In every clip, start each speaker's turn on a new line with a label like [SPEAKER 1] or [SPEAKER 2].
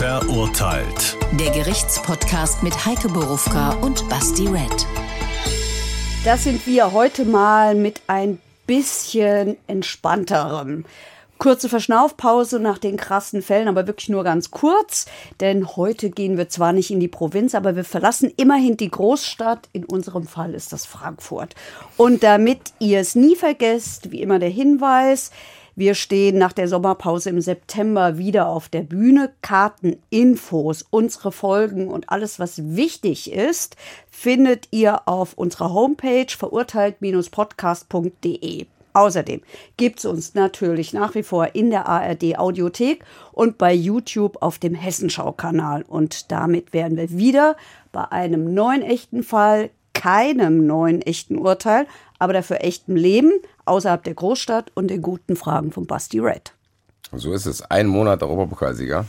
[SPEAKER 1] Verurteilt.
[SPEAKER 2] Der Gerichtspodcast mit Heike Borufka und Basti Red.
[SPEAKER 3] Das sind wir heute mal mit ein bisschen entspannterem. Kurze Verschnaufpause nach den krassen Fällen, aber wirklich nur ganz kurz, denn heute gehen wir zwar nicht in die Provinz, aber wir verlassen immerhin die Großstadt. In unserem Fall ist das Frankfurt. Und damit ihr es nie vergesst, wie immer der Hinweis, wir stehen nach der Sommerpause im September wieder auf der Bühne. Karten, Infos, unsere Folgen und alles, was wichtig ist, findet ihr auf unserer Homepage verurteilt-podcast.de. Außerdem gibt es uns natürlich nach wie vor in der ARD Audiothek und bei YouTube auf dem Hessenschau-Kanal. Und damit wären wir wieder bei einem neuen echten Fall, keinem neuen echten Urteil, aber dafür echtem Leben außerhalb der Großstadt und den guten Fragen von Basti Red.
[SPEAKER 4] So ist es. Ein Monat Europapokalsieger.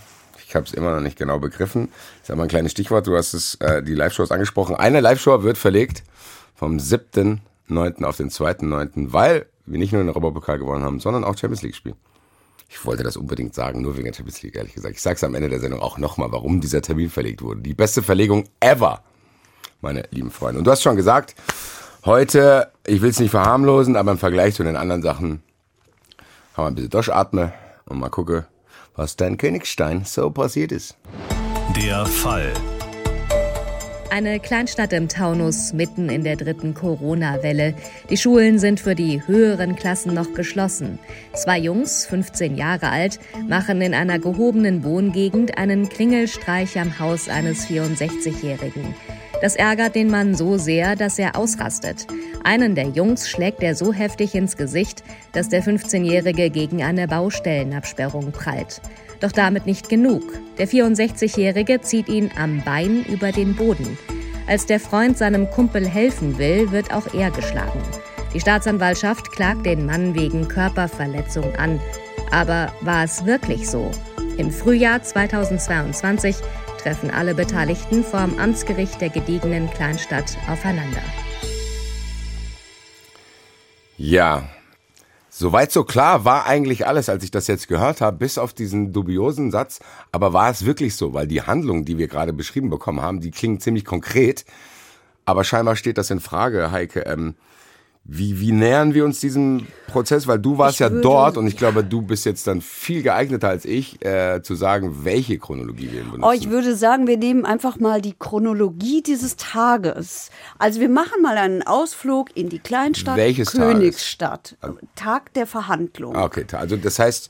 [SPEAKER 4] Ich habe es immer noch nicht genau begriffen. Ich sage mal ein kleines Stichwort. Du hast es, äh, die Live-Shows angesprochen. Eine Live-Show wird verlegt vom 7.9. auf den 2.9., weil wir nicht nur den Europapokal gewonnen haben, sondern auch Champions League spielen. Ich wollte das unbedingt sagen, nur wegen der Champions League, ehrlich gesagt. Ich sage es am Ende der Sendung auch nochmal, warum dieser Termin verlegt wurde. Die beste Verlegung ever, meine lieben Freunde. Und du hast schon gesagt, heute, ich will es nicht verharmlosen, aber im Vergleich zu den anderen Sachen kann man ein bisschen durchatmen und mal gucken, was da in Königstein so passiert ist.
[SPEAKER 1] Der Fall.
[SPEAKER 5] Eine Kleinstadt im Taunus mitten in der dritten Corona-Welle. Die Schulen sind für die höheren Klassen noch geschlossen. Zwei Jungs, 15 Jahre alt, machen in einer gehobenen Wohngegend einen Klingelstreich am Haus eines 64-Jährigen. Das ärgert den Mann so sehr, dass er ausrastet. Einen der Jungs schlägt er so heftig ins Gesicht, dass der 15-Jährige gegen eine Baustellenabsperrung prallt. Doch damit nicht genug. Der 64-Jährige zieht ihn am Bein über den Boden. Als der Freund seinem Kumpel helfen will, wird auch er geschlagen. Die Staatsanwaltschaft klagt den Mann wegen Körperverletzung an. Aber war es wirklich so? Im Frühjahr 2022 treffen alle Beteiligten vor dem Amtsgericht der gediegenen Kleinstadt aufeinander.
[SPEAKER 4] Ja, Soweit so klar war eigentlich alles, als ich das jetzt gehört habe, bis auf diesen dubiosen Satz. Aber war es wirklich so? Weil die Handlung, die wir gerade beschrieben bekommen haben, die klingt ziemlich konkret. Aber scheinbar steht das in Frage, Heike. Ähm, wie, wie nähern wir uns diesem Prozess? Weil du warst
[SPEAKER 3] Ich
[SPEAKER 4] ja dort und ich glaube, du bist jetzt dann viel geeigneter als ich, äh, zu sagen, welche Chronologie wir benutzen.
[SPEAKER 3] Oh, ich würde sagen, wir nehmen einfach mal die Chronologie dieses Tages. Also wir machen mal einen Ausflug in die Kleinstadt
[SPEAKER 4] Welches
[SPEAKER 3] Königsstadt. Tag der Verhandlung.
[SPEAKER 4] Ah, okay, also das heißt,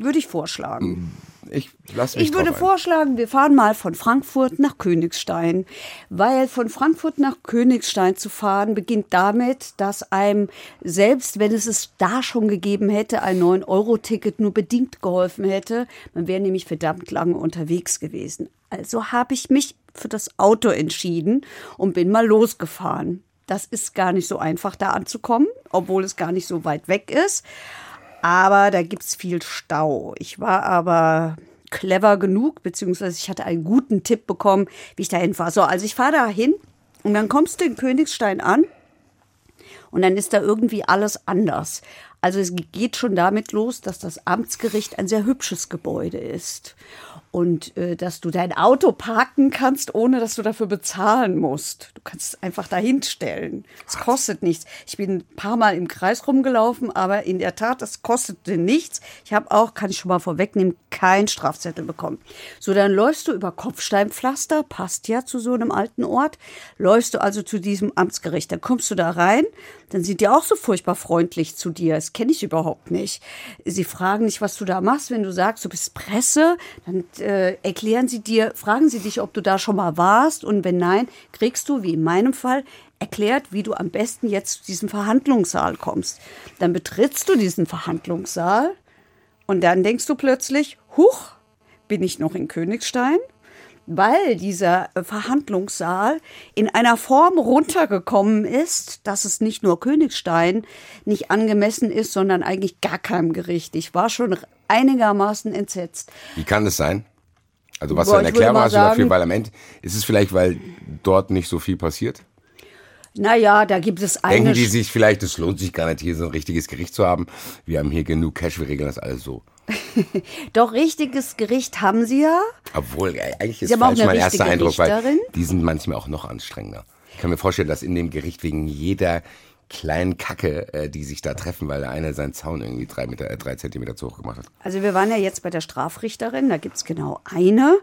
[SPEAKER 3] Würde ich vorschlagen.
[SPEAKER 4] Ich lass mich
[SPEAKER 3] Ich würde vorschlagen, wir fahren mal von Frankfurt nach Königstein, weil von Frankfurt nach Königstein zu fahren beginnt damit, dass einem, selbst wenn es es da schon gegeben hätte, ein 9-Euro-Ticket nur bedingt geholfen hätte, man wäre nämlich verdammt lange unterwegs gewesen. Also habe ich mich für das Auto entschieden und bin mal losgefahren. Das ist gar nicht so einfach, da anzukommen, obwohl es gar nicht so weit weg ist. Aber da gibt's viel Stau. Ich war aber clever genug, beziehungsweise ich hatte einen guten Tipp bekommen, wie ich dahin fahre. So, also ich fahre da hin und dann kommst du in Königstein an und dann ist da irgendwie alles anders. Also es geht schon damit los, dass das Amtsgericht ein sehr hübsches Gebäude ist und äh, dass du dein Auto parken kannst, ohne dass du dafür bezahlen musst. Du kannst es einfach dahin stellen. Es kostet nichts. Ich bin ein paar Mal im Kreis rumgelaufen, aber in der Tat, das kostete nichts. Ich habe auch, kann ich schon mal vorwegnehmen, keinen Strafzettel bekommen. So, dann läufst du über Kopfsteinpflaster, passt ja zu so einem alten Ort. Läufst du also zu diesem Amtsgericht, dann kommst du da rein, dann sind die auch so furchtbar freundlich zu dir. Das kenne ich überhaupt nicht. Sie fragen nicht, was du da machst. Wenn du sagst, du bist Presse, dann äh, erklären sie dir, fragen sie dich, ob du da schon mal warst. Und wenn nein, kriegst du, wie in meinem Fall, erklärt, wie du am besten jetzt zu diesem Verhandlungssaal kommst. Dann betrittst du diesen Verhandlungssaal und dann denkst du plötzlich, huch, bin ich noch in Königstein? Weil dieser äh, Verhandlungssaal in einer Form runtergekommen ist, dass es nicht nur Königstein nicht angemessen ist, sondern eigentlich gar keinem Gericht. Ich war schon einigermaßen entsetzt.
[SPEAKER 4] Wie kann das sein? Also was
[SPEAKER 3] Boah,
[SPEAKER 4] für eine Erklärung hast du dafür? Weil am Ende ist es vielleicht, weil dort nicht so viel passiert?
[SPEAKER 3] Naja, da gibt es eine.
[SPEAKER 4] Denken die sich vielleicht, es lohnt sich gar nicht, hier so ein richtiges Gericht zu haben. Wir haben hier genug Cash, wir regeln das alles so.
[SPEAKER 3] Doch richtiges Gericht haben sie ja.
[SPEAKER 4] Obwohl, äh, eigentlich ist falsch mein erster Eindruck, weil
[SPEAKER 3] Richterin.
[SPEAKER 4] die sind manchmal auch noch anstrengender. Ich kann mir vorstellen, dass in dem Gericht wegen jeder kleinen Kacke, äh, die sich da treffen, weil der eine seinen Zaun irgendwie drei, Meter, äh, drei Zentimeter zu hoch gemacht hat.
[SPEAKER 3] Also wir waren ja jetzt bei der Strafrichterin, da gibt's genau eine.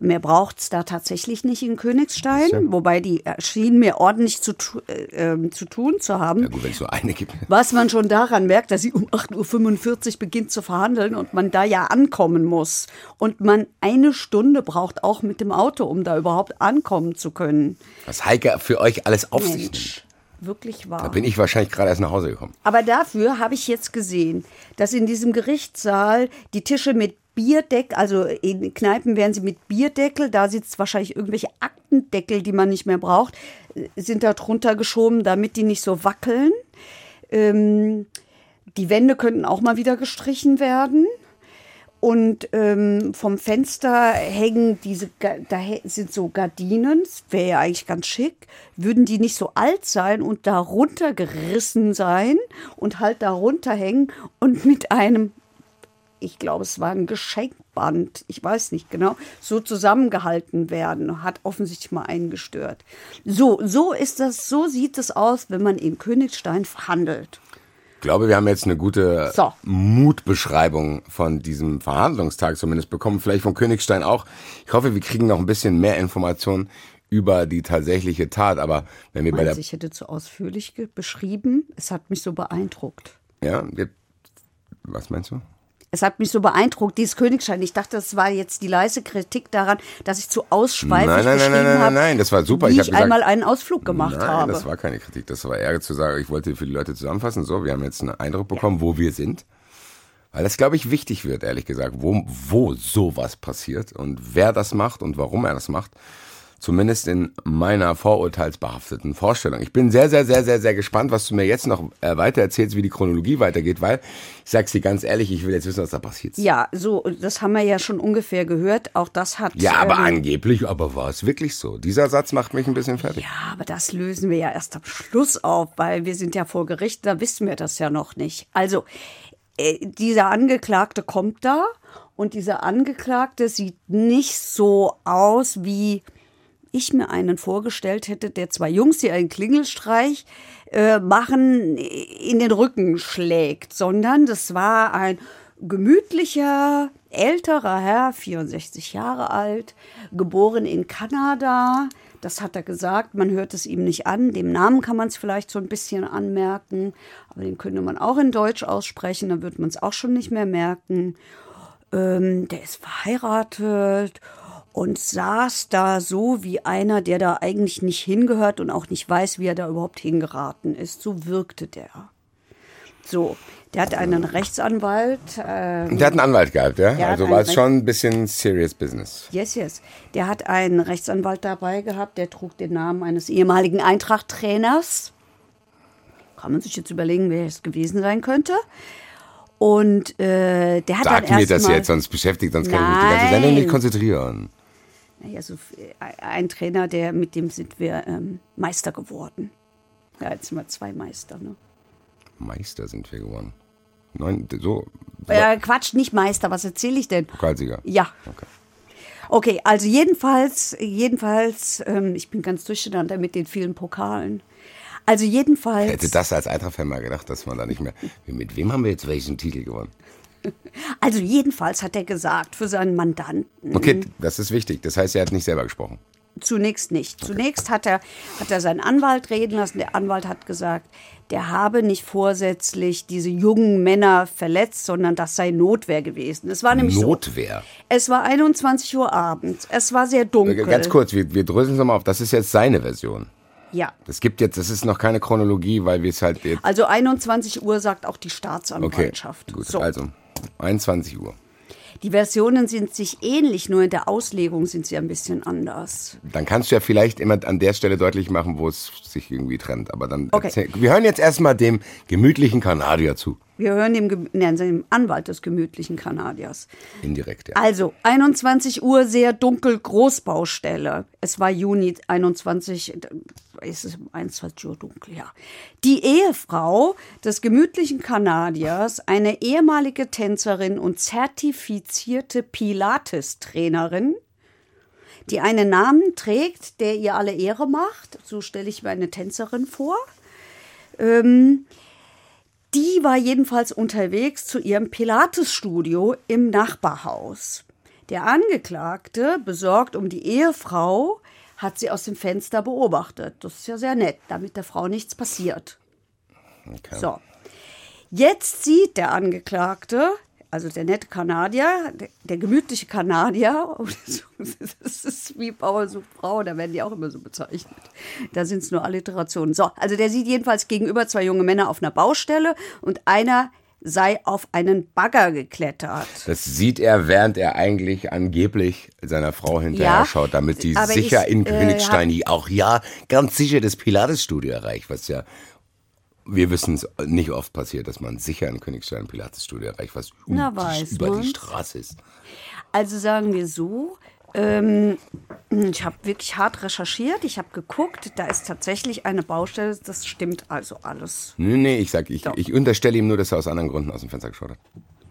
[SPEAKER 3] Mehr braucht's da tatsächlich nicht in Königstein, wobei die äh, schien mir ordentlich zu, äh, ähm, zu tun zu haben.
[SPEAKER 4] Ja gut, wenn es nur eine gibt.
[SPEAKER 3] Was man schon daran merkt, dass sie um 8.45 Uhr beginnt zu verhandeln und man da ja ankommen muss. Und man eine Stunde braucht auch mit dem Auto, um da überhaupt ankommen zu können.
[SPEAKER 4] Was Heike für euch alles auf sich nimmt.
[SPEAKER 3] Mensch, wirklich wahr.
[SPEAKER 4] Da bin ich wahrscheinlich gerade erst nach Hause gekommen.
[SPEAKER 3] Aber dafür habe ich jetzt gesehen, dass in diesem Gerichtssaal die Tische mit Bierdeckel, also in Kneipen werden sie mit Bierdeckel, da sitzt wahrscheinlich irgendwelche Aktendeckel, die man nicht mehr braucht, sind da drunter geschoben, damit die nicht so wackeln. Ähm, die Wände könnten auch mal wieder gestrichen werden. Und ähm, vom Fenster hängen diese, da sind so Gardinen, wäre ja eigentlich ganz schick. Würden die nicht so alt sein und darunter gerissen sein und halt darunter hängen und mit einem, ich glaube, es war ein Geschenkband, ich weiß nicht genau, so zusammengehalten werden. Hat offensichtlich mal einen gestört. So, so ist das, so sieht es aus, wenn man in Königstein verhandelt.
[SPEAKER 4] Ich glaube, wir haben jetzt eine gute
[SPEAKER 3] So.
[SPEAKER 4] Mutbeschreibung von diesem Verhandlungstag zumindest bekommen, vielleicht von Königstein auch. Ich hoffe, wir kriegen noch ein bisschen mehr Informationen über die tatsächliche Tat, aber wenn wir bei der
[SPEAKER 3] Meinst ich hätte zu ausführlich beschrieben? Es hat mich so beeindruckt.
[SPEAKER 4] ja, was meinst du?
[SPEAKER 3] Es hat mich so beeindruckt, dieses Königstein. Ich dachte, das war jetzt die leise Kritik daran, dass ich zu ausschweifig
[SPEAKER 4] Nein, nein, nein,
[SPEAKER 3] beschrieben
[SPEAKER 4] nein, nein,
[SPEAKER 3] habe,
[SPEAKER 4] nein, das war super.
[SPEAKER 3] wie
[SPEAKER 4] Ich
[SPEAKER 3] ich,
[SPEAKER 4] gesagt-
[SPEAKER 3] einmal einen Ausflug gemacht
[SPEAKER 4] Nein,
[SPEAKER 3] habe.
[SPEAKER 4] das war keine Kritik. Das war eher zu sagen, ich wollte für die Leute zusammenfassen. So, wir haben jetzt einen Eindruck bekommen, wo wir sind. Weil das, glaube ich, wichtig wird, ehrlich gesagt, wo, wo sowas passiert und wer das macht und warum er das macht. Zumindest in meiner vorurteilsbehafteten Vorstellung. Ich bin sehr, sehr, sehr, sehr, sehr gespannt, was du mir jetzt noch äh, weiter erzählst, wie die Chronologie weitergeht, weil ich sag's dir ganz ehrlich, ich will jetzt wissen, was da passiert.
[SPEAKER 3] ja, so, das haben wir ja schon ungefähr gehört. Auch das hat.
[SPEAKER 4] Ja, aber
[SPEAKER 3] ähm,
[SPEAKER 4] angeblich, aber war es wirklich so? Dieser Satz macht mich ein bisschen fertig.
[SPEAKER 3] Ja, aber das lösen wir ja erst am Schluss auf, weil wir sind ja vor Gericht, da wissen wir das ja noch nicht. Also, äh, dieser Angeklagte kommt da und dieser Angeklagte sieht nicht so aus, wie ich mir einen vorgestellt hätte, der zwei Jungs, die einen Klingelstreich äh, machen, in den Rücken schlägt, sondern das war ein gemütlicher, älterer Herr, 64 Jahre alt, geboren in Kanada. Das hat er gesagt, man hört es ihm nicht an. Dem Namen kann man es vielleicht so ein bisschen anmerken, aber den könnte man auch in Deutsch aussprechen, dann wird man es auch schon nicht mehr merken. Ähm, der ist verheiratet und saß da so wie einer, der da eigentlich nicht hingehört und auch nicht weiß, wie er da überhaupt hingeraten ist. So wirkte der. So, der hat einen Rechtsanwalt. ähm,
[SPEAKER 4] Der hat einen Anwalt gehabt, ja? Also war es schon ein bisschen serious business.
[SPEAKER 3] Yes, yes. Der hat einen Rechtsanwalt dabei gehabt, der trug den Namen eines ehemaligen Eintracht-Trainers. Kann man sich jetzt überlegen, wer es gewesen sein könnte. Und äh, der hat
[SPEAKER 4] Sag
[SPEAKER 3] dann
[SPEAKER 4] mir das jetzt, sonst beschäftigt, sonst kann ich mich die ganze Sendung
[SPEAKER 3] Nein.
[SPEAKER 4] nicht konzentrieren.
[SPEAKER 3] Naja, so, äh, ein Trainer, der mit dem sind wir ähm, Meister geworden. Ja, jetzt sind wir zwei Meister. Ne?
[SPEAKER 4] Meister sind wir geworden. Neun, so,
[SPEAKER 3] Äh, Quatsch, nicht Meister, was erzähle ich denn?
[SPEAKER 4] Pokalsieger.
[SPEAKER 3] Ja.
[SPEAKER 4] Okay.
[SPEAKER 3] Okay, also jedenfalls, jedenfalls, ähm, ich bin ganz durcheinander mit den vielen Pokalen. Also jedenfalls.
[SPEAKER 4] Hätte das als Eintracht-Fan mal gedacht, dass man da nicht mehr. Mit wem haben wir jetzt welchen Titel gewonnen?
[SPEAKER 3] Also jedenfalls hat er gesagt für seinen Mandanten.
[SPEAKER 4] Okay, das ist wichtig. Das heißt, er hat nicht selber gesprochen.
[SPEAKER 3] Zunächst nicht. Zunächst hat er, hat er seinen Anwalt reden lassen. Der Anwalt hat gesagt, der habe nicht vorsätzlich diese jungen Männer verletzt, sondern das sei Notwehr gewesen. Es war nämlich
[SPEAKER 4] Notwehr.
[SPEAKER 3] so. Es war 21 Uhr abends. Es war sehr dunkel.
[SPEAKER 4] Ganz kurz, wir, wir dröseln es nochmal auf. Das ist jetzt seine Version.
[SPEAKER 3] Ja.
[SPEAKER 4] Das gibt jetzt, das ist noch keine Chronologie, weil wir es halt jetzt.
[SPEAKER 3] Also 21 Uhr sagt auch die
[SPEAKER 4] Okay,
[SPEAKER 3] Staatsanwaltschaft.
[SPEAKER 4] gut.
[SPEAKER 3] So.
[SPEAKER 4] Also, 21 Uhr.
[SPEAKER 3] Die Versionen sind sich ähnlich, nur in der Auslegung sind sie ein bisschen anders.
[SPEAKER 4] Dann kannst du ja vielleicht immer an der Stelle deutlich machen, wo es sich irgendwie trennt. Aber dann
[SPEAKER 3] Okay.
[SPEAKER 4] wir hören jetzt erstmal dem gemütlichen Kanadier zu.
[SPEAKER 3] Wir hören dem, nein, dem Anwalt des gemütlichen Kanadiers.
[SPEAKER 4] Indirekt, ja.
[SPEAKER 3] Also, 21 Uhr, sehr dunkel, Großbaustelle. Es war Juni 21, äh, ist es 21 Uhr dunkel, ja. Die Ehefrau des gemütlichen Kanadiers, eine ehemalige Tänzerin und zertifizierte Pilates-Trainerin, die einen Namen trägt, der ihr alle Ehre macht. So stelle ich mir eine Tänzerin vor. Ähm, die war jedenfalls unterwegs zu ihrem Pilates-Studio im Nachbarhaus. Der Angeklagte, besorgt um die Ehefrau, hat sie aus dem Fenster beobachtet. Das ist ja sehr nett, damit der Frau nichts passiert.
[SPEAKER 4] Okay.
[SPEAKER 3] So. Jetzt sieht der Angeklagte, also der nette Kanadier, der, der gemütliche Kanadier, das ist wie Bauer sucht Frau, da werden die auch immer so bezeichnet. Da sind es nur Alliterationen. So, also der sieht jedenfalls gegenüber zwei junge Männer auf einer Baustelle und einer sei auf einen Bagger geklettert.
[SPEAKER 4] Das sieht er, während er eigentlich angeblich seiner Frau hinterher
[SPEAKER 3] Ja,
[SPEAKER 4] schaut, damit die sicher
[SPEAKER 3] ich,
[SPEAKER 4] in
[SPEAKER 3] äh,
[SPEAKER 4] Königstein auch ja ganz sicher das Pilates-Studio erreicht, was ja wir wissen es nicht oft passiert, dass man sicher in Königstein ein Pilates-Studio erreicht, was
[SPEAKER 3] Na, weiß
[SPEAKER 4] über die
[SPEAKER 3] man's.
[SPEAKER 4] Straße ist.
[SPEAKER 3] Also sagen wir so, ähm, ich habe wirklich hart recherchiert, ich habe geguckt, da ist tatsächlich eine Baustelle, das stimmt also alles.
[SPEAKER 4] Nee, nee, ich sag, ich,
[SPEAKER 3] Doch.
[SPEAKER 4] ich unterstelle ihm nur, dass er aus anderen Gründen aus dem Fenster geschaut hat.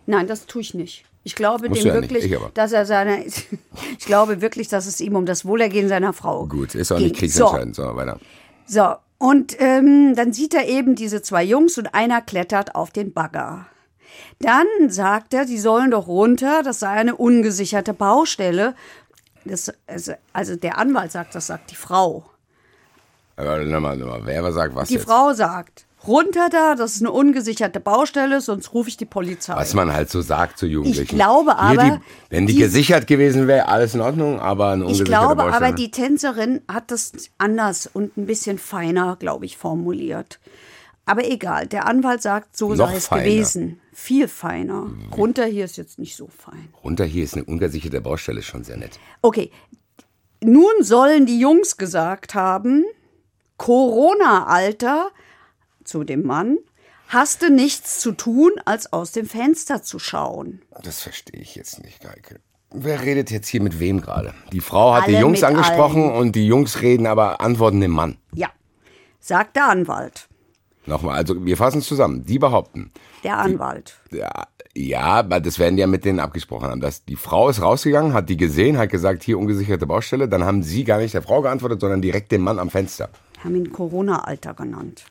[SPEAKER 3] Nein, das tue ich nicht. Ich glaube
[SPEAKER 4] Musst
[SPEAKER 3] dem
[SPEAKER 4] ja
[SPEAKER 3] wirklich, dass er seine. ich glaube wirklich, dass es ihm um das Wohlergehen seiner Frau
[SPEAKER 4] Gut, ist auch
[SPEAKER 3] ging.
[SPEAKER 4] nicht kriegsentscheidend, so, weiter.
[SPEAKER 3] So, so. Und ähm, dann sieht er eben diese zwei Jungs und einer klettert auf den Bagger. Dann sagt er, sie sollen doch runter, das sei eine ungesicherte Baustelle. Das, also, also der Anwalt sagt, das sagt die Frau.
[SPEAKER 4] Aber nochmal, nochmal, wer sagt was
[SPEAKER 3] Die
[SPEAKER 4] jetzt?
[SPEAKER 3] Frau sagt, runter da, das ist eine ungesicherte Baustelle, sonst rufe ich die Polizei.
[SPEAKER 4] Was man halt so sagt zu Jugendlichen.
[SPEAKER 3] Ich glaube aber,
[SPEAKER 4] die, wenn die,
[SPEAKER 3] die-
[SPEAKER 4] gesichert gewesen wäre, alles in Ordnung, aber eine
[SPEAKER 3] Ich
[SPEAKER 4] ungesicherte
[SPEAKER 3] glaube
[SPEAKER 4] Baustelle.
[SPEAKER 3] aber, die Tänzerin hat das anders und ein bisschen feiner, glaube ich, formuliert. Aber egal, der Anwalt sagt, so
[SPEAKER 4] Noch
[SPEAKER 3] sei es
[SPEAKER 4] feiner.
[SPEAKER 3] gewesen. Viel feiner. Runter hier ist jetzt nicht so fein.
[SPEAKER 4] Runter hier ist eine ungesicherte Baustelle, ist schon sehr nett.
[SPEAKER 3] Okay, nun sollen die Jungs gesagt haben, Corona-Alter zu dem Mann, hast du nichts zu tun, als aus dem Fenster zu schauen.
[SPEAKER 4] Das verstehe ich jetzt nicht, Geike. Wer redet jetzt hier mit wem gerade? Die Frau hat die
[SPEAKER 3] Alle
[SPEAKER 4] Jungs
[SPEAKER 3] mit
[SPEAKER 4] angesprochen
[SPEAKER 3] allen.
[SPEAKER 4] und die Jungs reden aber antworten dem Mann.
[SPEAKER 3] Ja, sagt der Anwalt.
[SPEAKER 4] Nochmal, also wir fassen es zusammen. Die behaupten,
[SPEAKER 3] Der Anwalt.
[SPEAKER 4] ja, ja, aber das werden die ja mit denen abgesprochen haben. Dass die Frau ist rausgegangen, hat die gesehen, hat gesagt, hier ungesicherte Baustelle. Dann haben sie gar nicht der Frau geantwortet, sondern direkt dem Mann am Fenster.
[SPEAKER 3] haben ihn Corona-Alter genannt.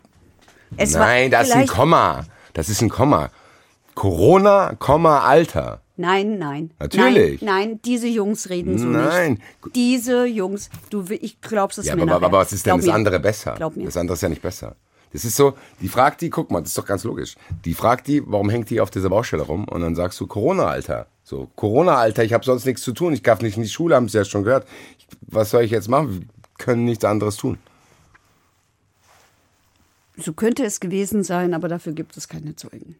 [SPEAKER 3] Es
[SPEAKER 4] Nein, das ist ein Komma. Das ist ein Komma. Corona, Komma, Alter.
[SPEAKER 3] Nein, nein.
[SPEAKER 4] Natürlich.
[SPEAKER 3] Nein, nein, diese Jungs reden so
[SPEAKER 4] Nein.
[SPEAKER 3] nicht. Diese Jungs, du, ich glaubst es
[SPEAKER 4] Ja,
[SPEAKER 3] mir
[SPEAKER 4] aber,
[SPEAKER 3] nachher.
[SPEAKER 4] aber was ist denn
[SPEAKER 3] Glaub
[SPEAKER 4] das
[SPEAKER 3] mir.
[SPEAKER 4] andere besser?
[SPEAKER 3] Glaub mir.
[SPEAKER 4] Das andere ist ja nicht besser. Das ist so, die fragt die, guck mal, das ist doch ganz logisch. Die fragt die, warum hängt die auf dieser Baustelle rum? Und dann sagst du, Corona-Alter. So, Corona-Alter, ich habe sonst nichts zu tun, ich darf nicht in die Schule, haben sie ja schon gehört. Ich, was soll ich jetzt machen? Wir können nichts anderes tun.
[SPEAKER 3] So könnte es gewesen sein, aber dafür gibt es keine Zeugen.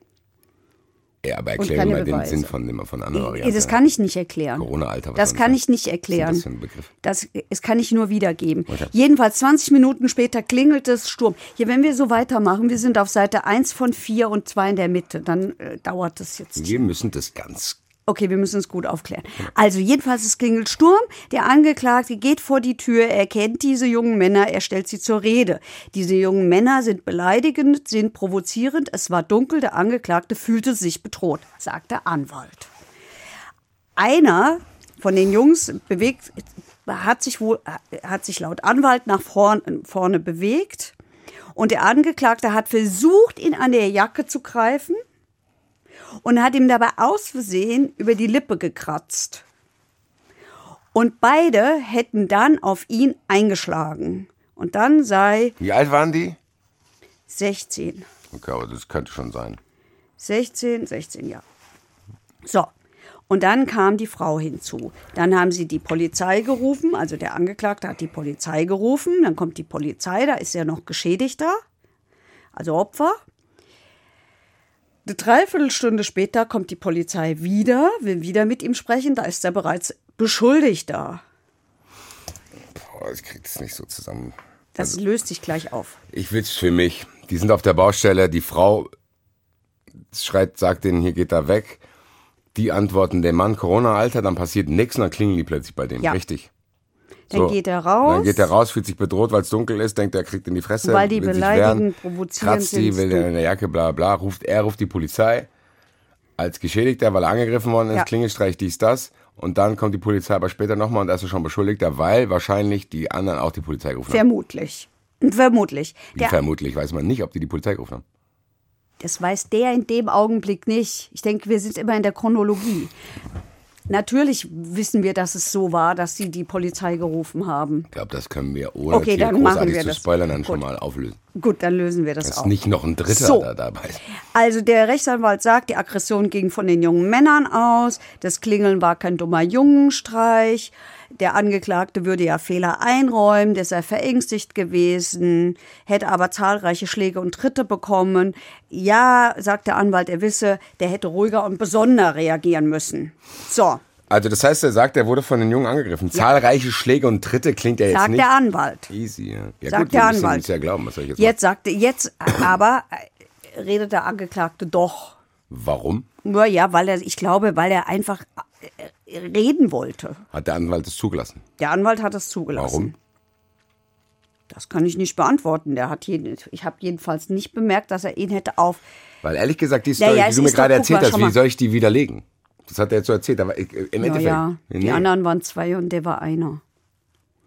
[SPEAKER 4] Ja, aber
[SPEAKER 3] Und
[SPEAKER 4] erklär
[SPEAKER 3] keine
[SPEAKER 4] mir mal den. Sinn von, dem, von einer Variante.
[SPEAKER 3] Das kann ich nicht erklären.
[SPEAKER 4] Corona-Alter,
[SPEAKER 3] Das kann ich nicht erklären.
[SPEAKER 4] ist das für ein Begriff?
[SPEAKER 3] Das, das kann ich nur wiedergeben.
[SPEAKER 4] Okay.
[SPEAKER 3] Jedenfalls 20 Minuten später klingelt es Sturm. Hier, wenn wir so weitermachen, wir sind auf Seite 1 von 4 und 2 in der Mitte, dann äh, dauert das jetzt.
[SPEAKER 4] Wir müssen das ganz
[SPEAKER 3] Okay, wir müssen es gut aufklären. Also jedenfalls, es klingelt Sturm. Der Angeklagte geht vor die Tür, er kennt diese jungen Männer, er stellt sie zur Rede. Diese jungen Männer sind beleidigend, sind provozierend. Es war dunkel, der Angeklagte fühlte sich bedroht, sagt der Anwalt. Einer von den Jungs bewegt, hat sich wohl, hat sich laut Anwalt nach vorn, vorne bewegt. Und der Angeklagte hat versucht, ihn an der Jacke zu greifen und hat ihm dabei aus Versehen über die Lippe gekratzt. Und beide hätten dann auf ihn eingeschlagen. Und dann sei
[SPEAKER 4] Wie alt waren die?
[SPEAKER 3] 16.
[SPEAKER 4] Okay, aber das könnte schon sein.
[SPEAKER 3] 16, 16 Jahre. So. Und dann kam die Frau hinzu. Dann haben sie die Polizei gerufen, also der Angeklagte hat die Polizei gerufen. Dann kommt die Polizei, da ist ja noch Geschädigter, also Opfer. Eine Dreiviertelstunde später kommt die Polizei wieder, will wieder mit ihm sprechen, da ist er bereits Beschuldigter.
[SPEAKER 4] Boah, ich krieg das nicht so zusammen.
[SPEAKER 3] Das löst sich gleich auf.
[SPEAKER 4] Ich will's für mich. Die sind auf der Baustelle, die Frau schreit, sagt denen, hier geht er weg. Die antworten dem Mann, Corona-Alter, dann passiert nichts und dann klingeln die plötzlich bei dem.
[SPEAKER 3] Ja.
[SPEAKER 4] Richtig.
[SPEAKER 3] Dann geht er raus.
[SPEAKER 4] Dann geht er raus, fühlt sich bedroht, weil es dunkel ist, denkt, er kriegt in die Fresse.
[SPEAKER 3] Weil die beleidigen, provozieren
[SPEAKER 4] Kratzt die, will in der Jacke, bla bla. Ruft, er ruft die Polizei als Geschädigter, weil er angegriffen worden ist,
[SPEAKER 3] Ja.
[SPEAKER 4] Klingelstreich, dies, das. Und dann kommt die Polizei aber später nochmal und da ist er schon Beschuldigter, weil wahrscheinlich die anderen auch die Polizei gerufen haben.
[SPEAKER 3] Vermutlich. Vermutlich.
[SPEAKER 4] Wie vermutlich weiß man nicht, ob die die Polizei gerufen haben.
[SPEAKER 3] das weiß der in dem Augenblick nicht. Ich denke, wir sind immer in der Chronologie. Natürlich wissen wir, dass es so war, dass sie die Polizei gerufen haben.
[SPEAKER 4] Ich glaube, das können wir ohne
[SPEAKER 3] Okay, dann machen
[SPEAKER 4] großartig
[SPEAKER 3] wir
[SPEAKER 4] zu
[SPEAKER 3] das.
[SPEAKER 4] spoilern dann schon
[SPEAKER 3] Gut.
[SPEAKER 4] mal auflösen.
[SPEAKER 3] Gut, dann lösen wir das
[SPEAKER 4] Dass
[SPEAKER 3] auf.
[SPEAKER 4] nicht noch ein Dritter
[SPEAKER 3] So.
[SPEAKER 4] da dabei ist.
[SPEAKER 3] Also der Rechtsanwalt sagt, die Aggression ging von den jungen Männern aus. Das Klingeln war kein dummer Jungenstreich. Der Angeklagte würde ja Fehler einräumen, der sei verängstigt gewesen, hätte aber zahlreiche Schläge und Tritte bekommen. Ja, sagt der Anwalt, er wisse, der hätte ruhiger und besonder reagieren müssen. So,
[SPEAKER 4] Also das heißt, er sagt, er wurde von den Jungen angegriffen. Zahlreiche Schläge und Tritte klingt ja jetzt
[SPEAKER 3] sagt
[SPEAKER 4] nicht
[SPEAKER 3] der Anwalt.
[SPEAKER 4] easy. Ja, ja
[SPEAKER 3] Sagt
[SPEAKER 4] gut,
[SPEAKER 3] der Anwalt.
[SPEAKER 4] ja glauben, was soll ich jetzt,
[SPEAKER 3] Jetzt sagte, jetzt aber äh, redet der Angeklagte doch.
[SPEAKER 4] machen? Warum?
[SPEAKER 3] Nur ja, weil er, ich glaube, weil er einfach äh, reden wollte.
[SPEAKER 4] Hat der Anwalt es zugelassen?
[SPEAKER 3] Der Anwalt hat es zugelassen.
[SPEAKER 4] Warum?
[SPEAKER 3] Das kann ich nicht beantworten. Der hat jeden, ich habe jedenfalls nicht bemerkt, dass er ihn hätte auf.
[SPEAKER 4] Weil ehrlich gesagt, die Story,
[SPEAKER 3] ja,
[SPEAKER 4] die du mir gerade erzählt hast, wie soll ich die widerlegen? Das hat er jetzt so erzählt, aber ich, im
[SPEAKER 3] Ja,
[SPEAKER 4] Endeffekt.
[SPEAKER 3] ja, die
[SPEAKER 4] nee.
[SPEAKER 3] anderen waren zwei und der war einer.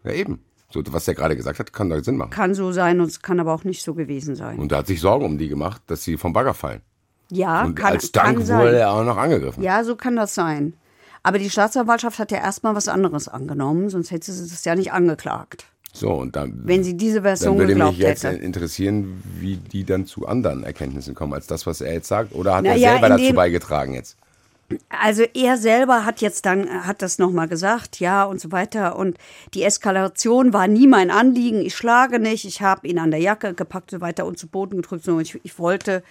[SPEAKER 4] Ja, eben. So, was er gerade gesagt hat, kann doch Sinn machen.
[SPEAKER 3] Kann so sein und es kann aber auch nicht so gewesen sein.
[SPEAKER 4] Und er hat sich Sorgen um die gemacht, dass sie vom Bagger fallen.
[SPEAKER 3] ja,
[SPEAKER 4] Und
[SPEAKER 3] kann,
[SPEAKER 4] als Dank
[SPEAKER 3] kann sein.
[SPEAKER 4] wurde er auch noch angegriffen.
[SPEAKER 3] Ja, so kann das sein. Aber die Staatsanwaltschaft hat ja erstmal was anderes angenommen, sonst hätte sie das ja nicht angeklagt.
[SPEAKER 4] So, und dann,
[SPEAKER 3] Wenn sie diese
[SPEAKER 4] dann
[SPEAKER 3] Version
[SPEAKER 4] würde mich jetzt
[SPEAKER 3] hätte.
[SPEAKER 4] interessieren, wie die dann zu anderen Erkenntnissen kommen, als das, was er jetzt sagt. Oder hat er
[SPEAKER 3] Naja,
[SPEAKER 4] selber dazu beigetragen jetzt?
[SPEAKER 3] Also er selber hat jetzt dann, hat das nochmal gesagt, ja und so weiter. Und die Eskalation war nie mein Anliegen. Ich schlage nicht, ich habe ihn an der Jacke gepackt und so weiter und zu Boden gedrückt. sondern Ich, ich wollte,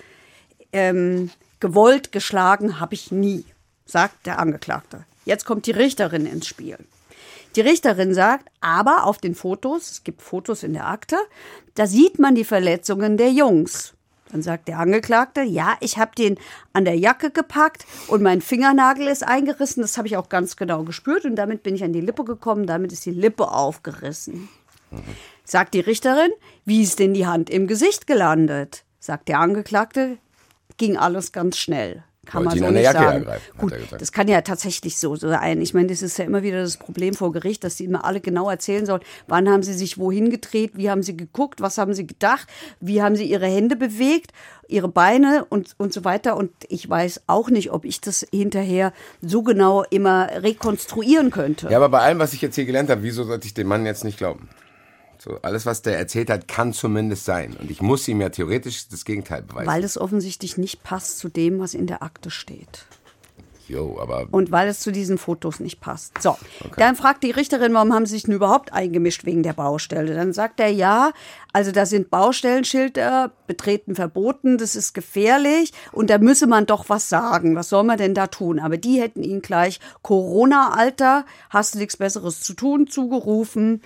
[SPEAKER 3] ähm, gewollt geschlagen habe ich nie, sagt der Angeklagte. Jetzt kommt die Richterin ins Spiel. Die Richterin sagt, aber auf den Fotos, es gibt Fotos in der Akte, da sieht man die Verletzungen der Jungs. Dann sagt der Angeklagte, ja, ich habe den an der Jacke gepackt und mein Fingernagel ist eingerissen. Das habe ich auch ganz genau gespürt und damit bin ich an die Lippe gekommen. Damit ist die Lippe aufgerissen. Sagt die Richterin, wie ist denn die Hand im Gesicht gelandet? Sagt der Angeklagte, ging alles ganz schnell. Kann
[SPEAKER 4] Wollte
[SPEAKER 3] man so nicht
[SPEAKER 4] Jacke
[SPEAKER 3] sagen.
[SPEAKER 4] ergreifen,
[SPEAKER 3] Gut, das kann ja tatsächlich so sein. Ich meine, das ist ja immer wieder das Problem vor Gericht, dass die immer alle genau erzählen sollen, wann haben sie sich wohin gedreht, wie haben sie geguckt, was haben sie gedacht, wie haben sie ihre Hände bewegt, ihre Beine und, und so weiter. Und ich weiß auch nicht, ob ich das hinterher so genau immer rekonstruieren könnte.
[SPEAKER 4] Ja, aber bei allem, was ich jetzt hier gelernt habe, wieso sollte ich dem Mann jetzt nicht glauben? So, alles, was der erzählt hat, kann zumindest sein. Und ich muss ihm ja theoretisch das Gegenteil beweisen.
[SPEAKER 3] Weil es offensichtlich nicht passt zu dem, was in der Akte steht.
[SPEAKER 4] Jo, aber
[SPEAKER 3] Und weil es zu diesen Fotos nicht passt. So, dann fragt die Richterin, warum haben sie sich denn überhaupt eingemischt wegen der Baustelle? Dann sagt er, ja, also da sind Baustellenschilder, betreten verboten, das ist gefährlich und da müsse man doch was sagen. Was soll man denn da tun? Aber die hätten ihn gleich Corona-Alter, hast du nichts Besseres zu tun, zugerufen.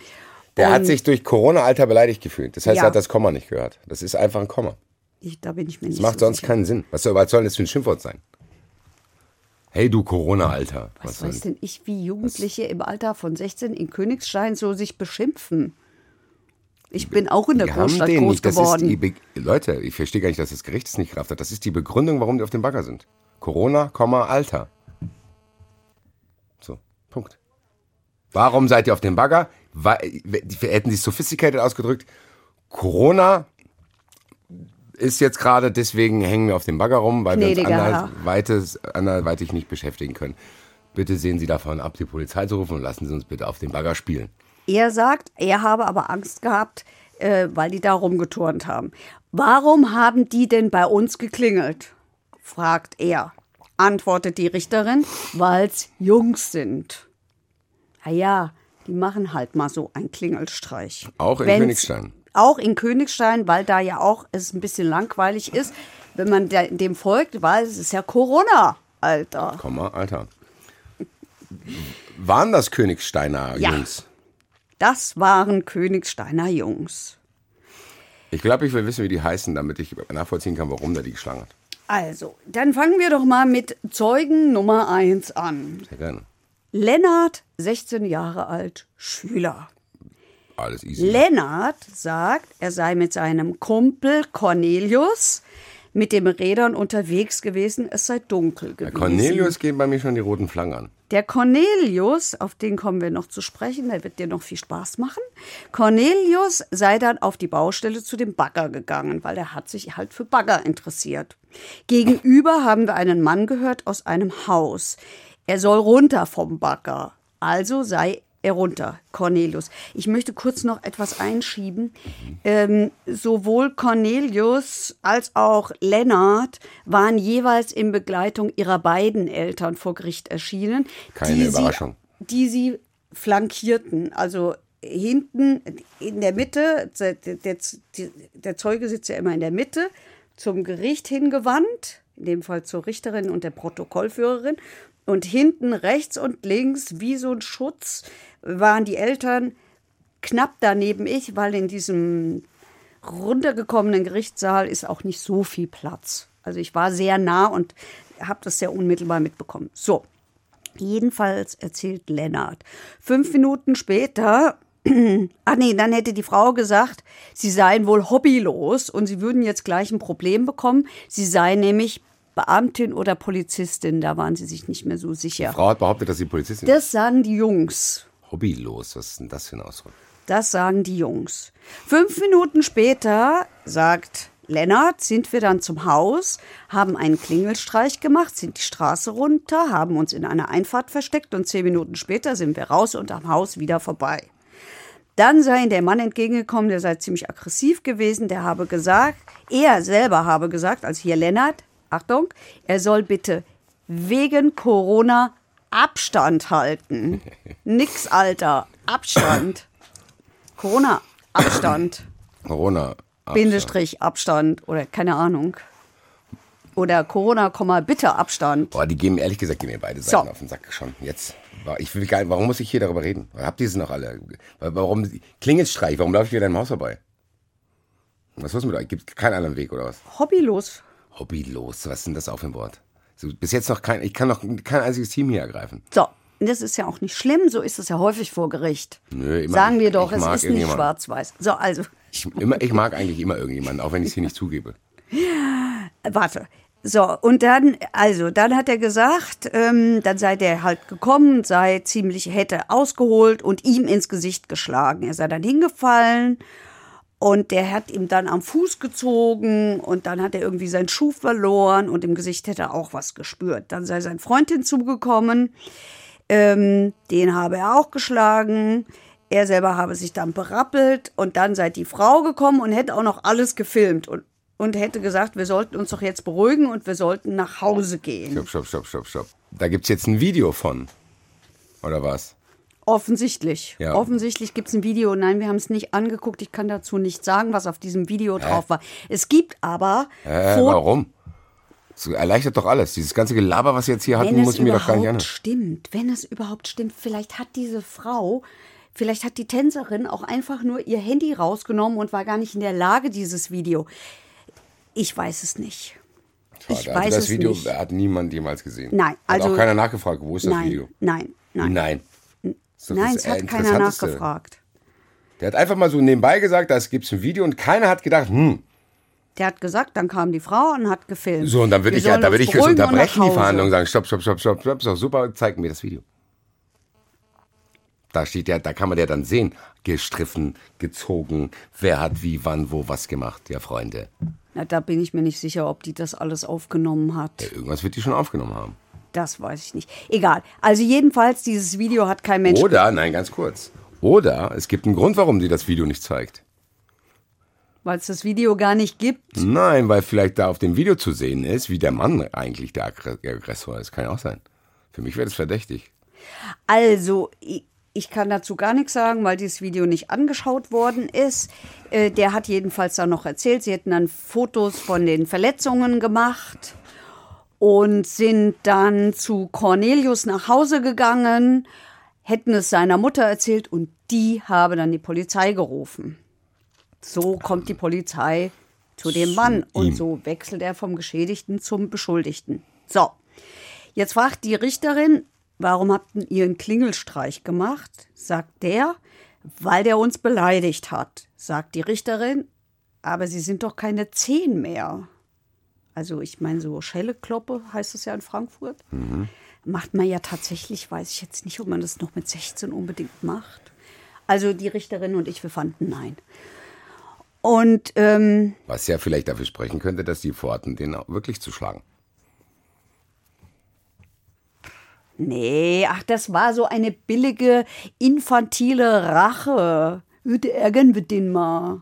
[SPEAKER 4] Der hat
[SPEAKER 3] Und-
[SPEAKER 4] sich durch Corona-Alter beleidigt gefühlt. Das heißt,
[SPEAKER 3] Ja.
[SPEAKER 4] er hat das Komma nicht gehört. Das ist einfach ein Komma.
[SPEAKER 3] Ich, da bin ich mir nicht
[SPEAKER 4] Das macht
[SPEAKER 3] so
[SPEAKER 4] sonst
[SPEAKER 3] sicher.
[SPEAKER 4] keinen Sinn. Was soll, was soll denn das für ein Schimpfwort sein? Hey, du Corona-Alter.
[SPEAKER 3] Was
[SPEAKER 4] soll
[SPEAKER 3] weiß denn ich, wie Jugendliche im Alter von 16 in Königstein so sich beschimpfen? Ich bin auch in der
[SPEAKER 4] Die
[SPEAKER 3] Großstadt groß
[SPEAKER 4] nicht.
[SPEAKER 3] Geworden.
[SPEAKER 4] Be Leute, ich verstehe gar nicht, dass das Gericht es nicht gerafft hat. Das ist die Begründung, warum die auf dem Bagger sind. Corona, Komma, Alter. So, Punkt. Warum seid ihr auf dem Bagger? Weil, hätten sie sophisticated ausgedrückt. Corona ist jetzt gerade, deswegen hängen wir auf dem Bagger rum, weil
[SPEAKER 3] Gnädiger
[SPEAKER 4] wir uns anderweitig, anderweitig nicht beschäftigen können. Bitte sehen Sie davon ab, die Polizei zu rufen und lassen Sie uns bitte auf dem Bagger spielen.
[SPEAKER 3] Er sagt, er habe aber Angst gehabt, äh, weil die da rumgeturnt haben. Warum haben die denn bei uns geklingelt? fragt er. Antwortet die Richterin, weil's Jungs sind. Na ja, die machen halt mal so einen Klingelstreich.
[SPEAKER 4] Auch in
[SPEAKER 3] Wenn's-
[SPEAKER 4] Königstein.
[SPEAKER 3] Auch in Königstein, weil da ja auch es ein bisschen langweilig ist, wenn man dem folgt, weil es ist ja Corona, Alter.
[SPEAKER 4] Komma, Alter. Waren das Königsteiner
[SPEAKER 3] Ja.
[SPEAKER 4] Jungs?
[SPEAKER 3] Das waren Königsteiner Jungs.
[SPEAKER 4] Ich glaube, ich will wissen, wie die heißen, damit ich nachvollziehen kann, warum der die geschlagen hat.
[SPEAKER 3] Also, dann fangen wir doch mal mit Zeugen Nummer 1 an.
[SPEAKER 4] Sehr gerne.
[SPEAKER 3] Lennart, 16 Jahre alt, Schüler.
[SPEAKER 4] Alles easy.
[SPEAKER 3] Lennart sagt, er sei mit seinem Kumpel Cornelius mit den Rädern unterwegs gewesen. Es sei dunkel gewesen.
[SPEAKER 4] Cornelius gehen bei mir schon die roten Flaggen an.
[SPEAKER 3] Der Cornelius, auf den kommen wir noch zu sprechen, der wird dir noch viel Spaß machen. Cornelius sei dann auf die Baustelle zu dem Bagger gegangen, weil er hat sich halt für Bagger interessiert. Gegenüber haben wir einen Mann gehört aus einem Haus. Er soll runter vom Bagger. Also sei er runter, Cornelius. Ich möchte kurz noch etwas einschieben. Ähm, sowohl Cornelius als auch Lennart waren jeweils in Begleitung ihrer beiden Eltern vor Gericht erschienen.
[SPEAKER 4] Keine
[SPEAKER 3] die
[SPEAKER 4] Überraschung.
[SPEAKER 3] Sie, die sie flankierten. Also hinten in der Mitte, der, der, der Zeuge sitzt ja immer in der Mitte, zum Gericht hingewandt, in dem Fall zur Richterin und der Protokollführerin. Und hinten rechts und links, wie so ein Schutz, waren die Eltern knapp daneben ich, weil in diesem runtergekommenen Gerichtssaal ist auch nicht so viel Platz. Also ich war sehr nah und habe das sehr unmittelbar mitbekommen. So, jedenfalls erzählt Lennart. Fünf Minuten später, ach nee, dann hätte die Frau gesagt, sie seien wohl hobbylos und sie würden jetzt gleich ein Problem bekommen. Sie seien nämlich Beamtin oder Polizistin, da waren sie sich nicht mehr so sicher.
[SPEAKER 4] Die Frau hat behauptet, dass sie Polizistin ist.
[SPEAKER 3] Das sagen die Jungs.
[SPEAKER 4] Hobbylos, was ist denn das für ein Ausdruck?
[SPEAKER 3] Das sagen die Jungs. Fünf Minuten später, sagt Lennart, sind wir dann zum Haus, haben einen Klingelstreich gemacht, sind die Straße runter, haben uns in einer Einfahrt versteckt und zehn Minuten später sind wir raus und am Haus wieder vorbei. Dann sei ihm der Mann entgegengekommen, der sei ziemlich aggressiv gewesen, der habe gesagt, er selber habe gesagt, also hier Lennart, Achtung, er soll bitte wegen Corona Abstand halten. Nix, Alter. Abstand. Corona, Abstand.
[SPEAKER 4] Corona. Abstand.
[SPEAKER 3] Bindestrich, Abstand. Oder keine Ahnung. Oder Corona, Komma, bitte Abstand.
[SPEAKER 4] Boah, die gehen, ehrlich gesagt, gehen mir beide
[SPEAKER 3] So.
[SPEAKER 4] Seiten auf den Sack schon. Jetzt. Ich will gar, warum muss ich hier darüber reden? Habt ihr sie noch alle? Warum, Klingelstreich, warum laufe ich wieder deinem Haus vorbei? Was ist mit euch? Gibt keinen anderen Weg, oder was?
[SPEAKER 3] Hobbylos.
[SPEAKER 4] Hobbylos, was ist denn das auch für ein Wort? So, bis jetzt noch kein, ich kann noch kein einziges Team hier ergreifen.
[SPEAKER 3] So. Das ist ja auch nicht schlimm, so ist es ja häufig vor Gericht.
[SPEAKER 4] Nö, immer-
[SPEAKER 3] Sagen wir doch, es ist nicht schwarz-weiß. So, also,
[SPEAKER 4] Ich, immer, ich mag eigentlich immer irgendjemanden, auch wenn ich es hier nicht zugebe.
[SPEAKER 3] Warte. So, und dann, also, dann hat er gesagt, ähm, dann sei der halt gekommen, sei ziemlich, hätte ausgeholt und ihm ins Gesicht geschlagen. Er sei dann hingefallen und der hat ihm dann am Fuß gezogen und dann hat er irgendwie seinen Schuh verloren und im Gesicht hätte er auch was gespürt. Dann sei sein Freund hinzugekommen, ähm, den habe er auch geschlagen. Er selber habe sich dann berappelt und dann sei die Frau gekommen und hätte auch noch alles gefilmt und, und hätte gesagt, wir sollten uns doch jetzt beruhigen und wir sollten nach Hause gehen.
[SPEAKER 4] Stopp, stopp, stopp, stopp, stopp. Da gibt's jetzt ein Video von. Oder was?
[SPEAKER 3] Offensichtlich.
[SPEAKER 4] Ja.
[SPEAKER 3] Offensichtlich gibt es ein Video. Nein, wir haben es nicht angeguckt. Ich kann dazu nicht sagen, was auf diesem Video drauf war. Es gibt aber
[SPEAKER 4] Äh, warum? Das erleichtert doch alles. Dieses ganze Gelaber, was wir jetzt hier hatten,
[SPEAKER 3] Wenn
[SPEAKER 4] muss ich mir doch gar nicht anhören.
[SPEAKER 3] stimmt, wenn es überhaupt stimmt, vielleicht hat diese Frau, vielleicht hat die Tänzerin auch einfach nur ihr Handy rausgenommen und war gar nicht in der Lage, dieses Video. Ich weiß es nicht. Ich
[SPEAKER 4] Also
[SPEAKER 3] weiß
[SPEAKER 4] das
[SPEAKER 3] es
[SPEAKER 4] Video
[SPEAKER 3] nicht.
[SPEAKER 4] hat niemand jemals gesehen.
[SPEAKER 3] Nein,
[SPEAKER 4] Hat
[SPEAKER 3] also-
[SPEAKER 4] auch keiner nachgefragt, wo ist das
[SPEAKER 3] Nein,
[SPEAKER 4] Video?
[SPEAKER 3] nein, nein.
[SPEAKER 4] Nein. Das
[SPEAKER 3] Nein,
[SPEAKER 4] das
[SPEAKER 3] es hat keiner nachgefragt.
[SPEAKER 4] Der hat einfach mal so nebenbei gesagt, da gibt es ein Video und keiner hat gedacht, hm,
[SPEAKER 3] Der hat gesagt, dann kam die Frau und hat gefilmt.
[SPEAKER 4] so und dann würde ich ja, da würde ich jetzt unterbrechen die
[SPEAKER 3] Hause.
[SPEAKER 4] Verhandlungen und sagen, stopp, stopp, stopp, stopp, stopp, stopp, super, zeig mir das Video. Da steht ja, da kann man ja dann sehen, gestriffen, gezogen, wer hat wie, wann, wo, was gemacht, ja Freunde.
[SPEAKER 3] Na, da bin ich mir nicht sicher, ob die das alles aufgenommen hat.
[SPEAKER 4] Irgendwas wird die schon aufgenommen haben.
[SPEAKER 3] Das weiß ich nicht. Egal. Also jedenfalls, dieses Video hat kein Mensch
[SPEAKER 4] Oder, nein, ganz kurz. Oder es gibt einen Grund, warum die das Video nicht zeigt.
[SPEAKER 3] weil es das Video gar nicht gibt.
[SPEAKER 4] Nein, weil vielleicht da auf dem Video zu sehen ist, wie der Mann eigentlich der Aggre- der Aggressor ist. Kann ja auch sein. Für mich wäre das verdächtig.
[SPEAKER 3] Also, ich, kann dazu gar nichts sagen, weil dieses Video nicht angeschaut worden ist. Äh, der hat jedenfalls dann noch erzählt, sie hätten dann Fotos von den Verletzungen gemacht und sind dann zu Cornelius nach Hause gegangen, hätten es seiner Mutter erzählt und die habe dann die Polizei gerufen. So kommt die Polizei zu dem Mann. Und so wechselt er vom Geschädigten zum Beschuldigten. So, jetzt fragt die Richterin, warum habt ihr ihren Klingelstreich gemacht? Sagt der, weil der uns beleidigt hat. Sagt die Richterin, aber sie sind doch keine zehn mehr. Also ich meine, so Schellekloppe heißt es ja in Frankfurt. Macht man ja tatsächlich, weiß ich jetzt nicht, ob man das noch mit 16 unbedingt macht. Also die Richterin und ich, wir fanden nein. Und ähm,
[SPEAKER 4] Was ja vielleicht dafür sprechen könnte, dass die vorhatten, den auch wirklich zu schlagen.
[SPEAKER 3] nee, ach, das war so eine billige, infantile Rache. Würde ärgern wir den mal.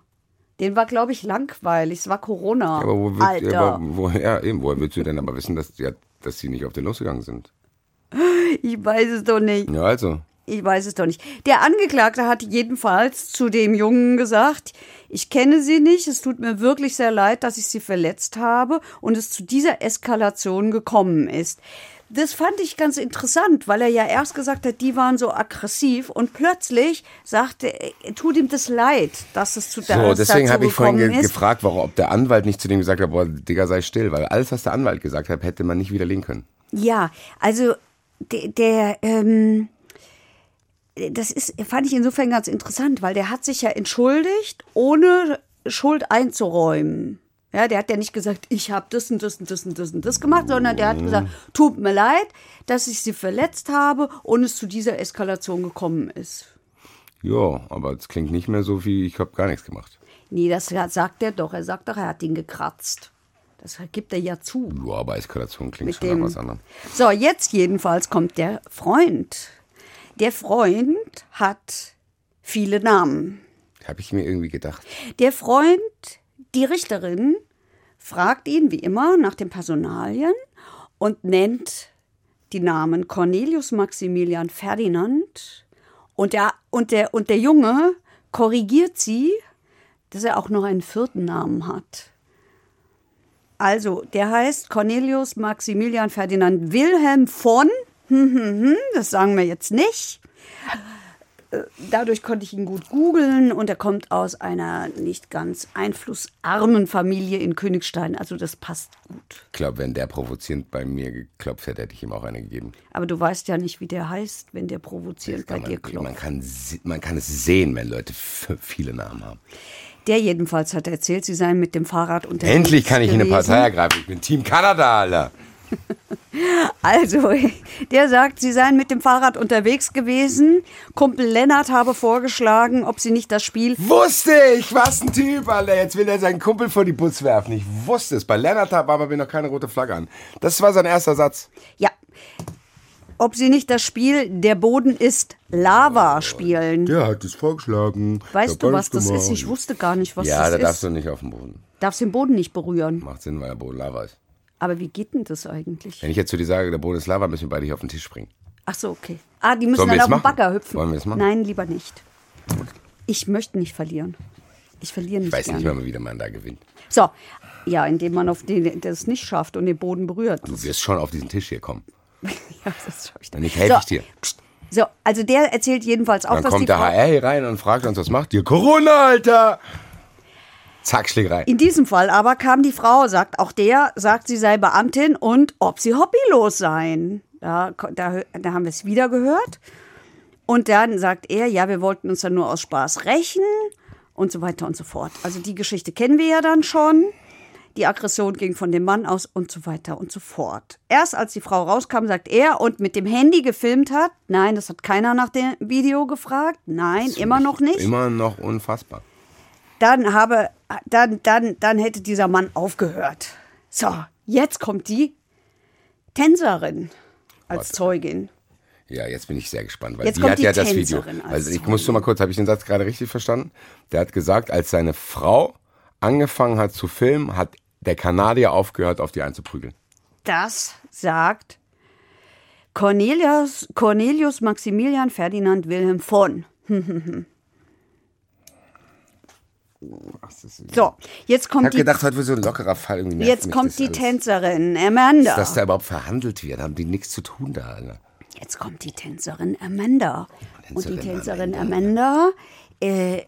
[SPEAKER 3] Den war, glaube ich, langweilig. Es war Corona.
[SPEAKER 4] Aber wo, wird,
[SPEAKER 3] Alter.
[SPEAKER 4] aber wo, ja, eben, woher willst du denn aber wissen, dass, ja, dass sie nicht auf den losgegangen sind?
[SPEAKER 3] Ich weiß es doch nicht.
[SPEAKER 4] Ja, also.
[SPEAKER 3] Ich weiß es doch nicht. Der Angeklagte hat jedenfalls zu dem Jungen gesagt, ich kenne Sie nicht, es tut mir wirklich sehr leid, dass ich Sie verletzt habe und es zu dieser Eskalation gekommen ist. Das fand ich ganz interessant, weil er ja erst gesagt hat, die waren so aggressiv und plötzlich sagte, er, tut ihm das leid, dass es zu
[SPEAKER 4] So,
[SPEAKER 3] dass
[SPEAKER 4] deswegen habe ich vorhin ge gefragt, warum, ob der Anwalt nicht zu dem gesagt hat, boah, Digga, sei still, weil alles, was der Anwalt gesagt hat, hätte man nicht widerlegen können.
[SPEAKER 3] Ja, also der, der ähm, das ist, fand ich insofern ganz interessant, weil der hat sich ja entschuldigt, ohne Schuld einzuräumen. Ja, der hat ja nicht gesagt, ich habe das und das und das und das und das gemacht, sondern der hat gesagt, tut mir leid, dass ich sie verletzt habe und es zu dieser Eskalation gekommen ist.
[SPEAKER 4] Ja, aber es klingt nicht mehr so wie, ich habe gar nichts gemacht.
[SPEAKER 3] Nee, das sagt er doch. Er sagt doch, er hat ihn gekratzt. Das gibt er ja zu.
[SPEAKER 4] Ja, aber Eskalation klingt
[SPEAKER 3] Mit
[SPEAKER 4] schon
[SPEAKER 3] dem-
[SPEAKER 4] nach was anderem.
[SPEAKER 3] So, jetzt jedenfalls kommt der Freund. Der Freund hat viele Namen.
[SPEAKER 4] Habe ich mir irgendwie gedacht.
[SPEAKER 3] Der Freund, die Richterin, fragt ihn wie immer nach den Personalien und nennt die Namen Cornelius Maximilian Ferdinand. Und der, und der, und der Junge korrigiert sie, dass er auch noch einen vierten Namen hat. Also, der heißt Cornelius Maximilian Ferdinand Wilhelm von, das sagen wir jetzt nicht. Dadurch konnte ich ihn gut googeln und er kommt aus einer nicht ganz einflussarmen Familie in Königstein. Also das passt gut.
[SPEAKER 4] Ich glaube, wenn der provozierend bei mir geklopft hätte, hätte ich ihm auch eine gegeben.
[SPEAKER 3] Aber du weißt ja nicht, wie der heißt, wenn der provozierend bei
[SPEAKER 4] Kann
[SPEAKER 3] dir
[SPEAKER 4] man,
[SPEAKER 3] klopft.
[SPEAKER 4] man, kann, man kann es sehen, wenn Leute viele Namen haben.
[SPEAKER 3] Der jedenfalls hat erzählt, sie seien mit dem Fahrrad unterwegs
[SPEAKER 4] Endlich kann ich in eine
[SPEAKER 3] gewesen.
[SPEAKER 4] Partei ergreifen. Ich bin Team Kanada, Alter.
[SPEAKER 3] Also, der sagt, sie seien mit dem Fahrrad unterwegs gewesen. Kumpel Lennart habe vorgeschlagen, ob sie nicht das Spiel
[SPEAKER 4] Wusste ich, was ein Typ, Alter. Jetzt will er seinen Kumpel vor die Butz werfen. Ich wusste es. Bei Lennart war aber mir noch keine rote Flagge an. Das war sein erster Satz.
[SPEAKER 3] Ja. Ob sie nicht das Spiel Der Boden ist Lava spielen.
[SPEAKER 4] Der hat es vorgeschlagen.
[SPEAKER 3] Weißt du, was das ist? Ich wusste gar nicht, was
[SPEAKER 4] Ja,
[SPEAKER 3] das
[SPEAKER 4] da
[SPEAKER 3] ist.
[SPEAKER 4] darfst du nicht auf den Boden.
[SPEAKER 3] Darfst den Boden nicht berühren.
[SPEAKER 4] Macht Sinn, weil der Boden Lava ist.
[SPEAKER 3] Aber wie geht denn das eigentlich?
[SPEAKER 4] Wenn ich jetzt zu dir sage, der Boden ist Lava, müssen wir beide hier auf den Tisch springen.
[SPEAKER 3] Ach so, okay. Ah, die müssen
[SPEAKER 4] Sollen
[SPEAKER 3] dann auf den? Bagger hüpfen.
[SPEAKER 4] Wollen wir jetzt machen?
[SPEAKER 3] Nein, lieber nicht. Ich möchte nicht verlieren. Ich verliere nicht
[SPEAKER 4] Ich weiß
[SPEAKER 3] gerne.
[SPEAKER 4] nicht, wann wieder man da gewinnt.
[SPEAKER 3] So, ja, indem man auf den, das nicht schafft und den Boden berührt.
[SPEAKER 4] Du wirst schon auf diesen Tisch hier kommen.
[SPEAKER 3] Ja, das schaffe ich dann.
[SPEAKER 4] Ich helfe
[SPEAKER 3] so,
[SPEAKER 4] ich dir.
[SPEAKER 3] pst, So, also der erzählt jedenfalls auch,
[SPEAKER 4] Dann
[SPEAKER 3] die
[SPEAKER 4] kommt der
[SPEAKER 3] Frau...
[SPEAKER 4] HR hier rein und fragt uns, was macht ihr? Corona, Alter! Zack, Schlägerei.
[SPEAKER 3] In diesem Fall aber kam die Frau, sagt auch der, sagt, sie sei Beamtin und ob sie hobbylos seien. Da, da, da haben wir es wieder gehört. Und dann sagt er, ja, wir wollten uns dann nur aus Spaß rächen und so weiter und so fort. Also die Geschichte kennen wir ja dann schon. Die Aggression ging von dem Mann aus und so weiter und so fort. Erst als die Frau rauskam, sagt er und mit dem Handy gefilmt hat, nein, das hat keiner nach dem Video gefragt, nein, immer noch nicht
[SPEAKER 4] Immer noch unfassbar.
[SPEAKER 3] dann habe, dann, dann, dann hätte dieser Mann aufgehört. So, jetzt kommt die Tänzerin als
[SPEAKER 4] Warte.
[SPEAKER 3] Zeugin.
[SPEAKER 4] Ja, jetzt bin ich sehr gespannt, weil
[SPEAKER 3] Jetzt
[SPEAKER 4] die hat
[SPEAKER 3] die
[SPEAKER 4] ja das Video. Also ich
[SPEAKER 3] Zeugin.
[SPEAKER 4] musste mal kurz, habe ich den Satz gerade richtig verstanden? Der hat gesagt, als seine Frau angefangen hat zu filmen, hat der Kanadier aufgehört, auf die einzuprügeln.
[SPEAKER 3] Das sagt Cornelius, Cornelius Maximilian Ferdinand Wilhelm von. So, jetzt
[SPEAKER 4] Ich
[SPEAKER 3] kommt
[SPEAKER 4] habe
[SPEAKER 3] die,
[SPEAKER 4] gedacht, heute wird so ein lockerer Fall. Irgendwie
[SPEAKER 3] jetzt kommt die
[SPEAKER 4] alles.
[SPEAKER 3] Tänzerin Amanda.
[SPEAKER 4] Dass da überhaupt verhandelt wird, haben die nichts zu tun da, Alter.
[SPEAKER 3] Jetzt kommt die Tänzerin Amanda. Und die
[SPEAKER 4] Tänzerin
[SPEAKER 3] Tänzerin Amanda, äh,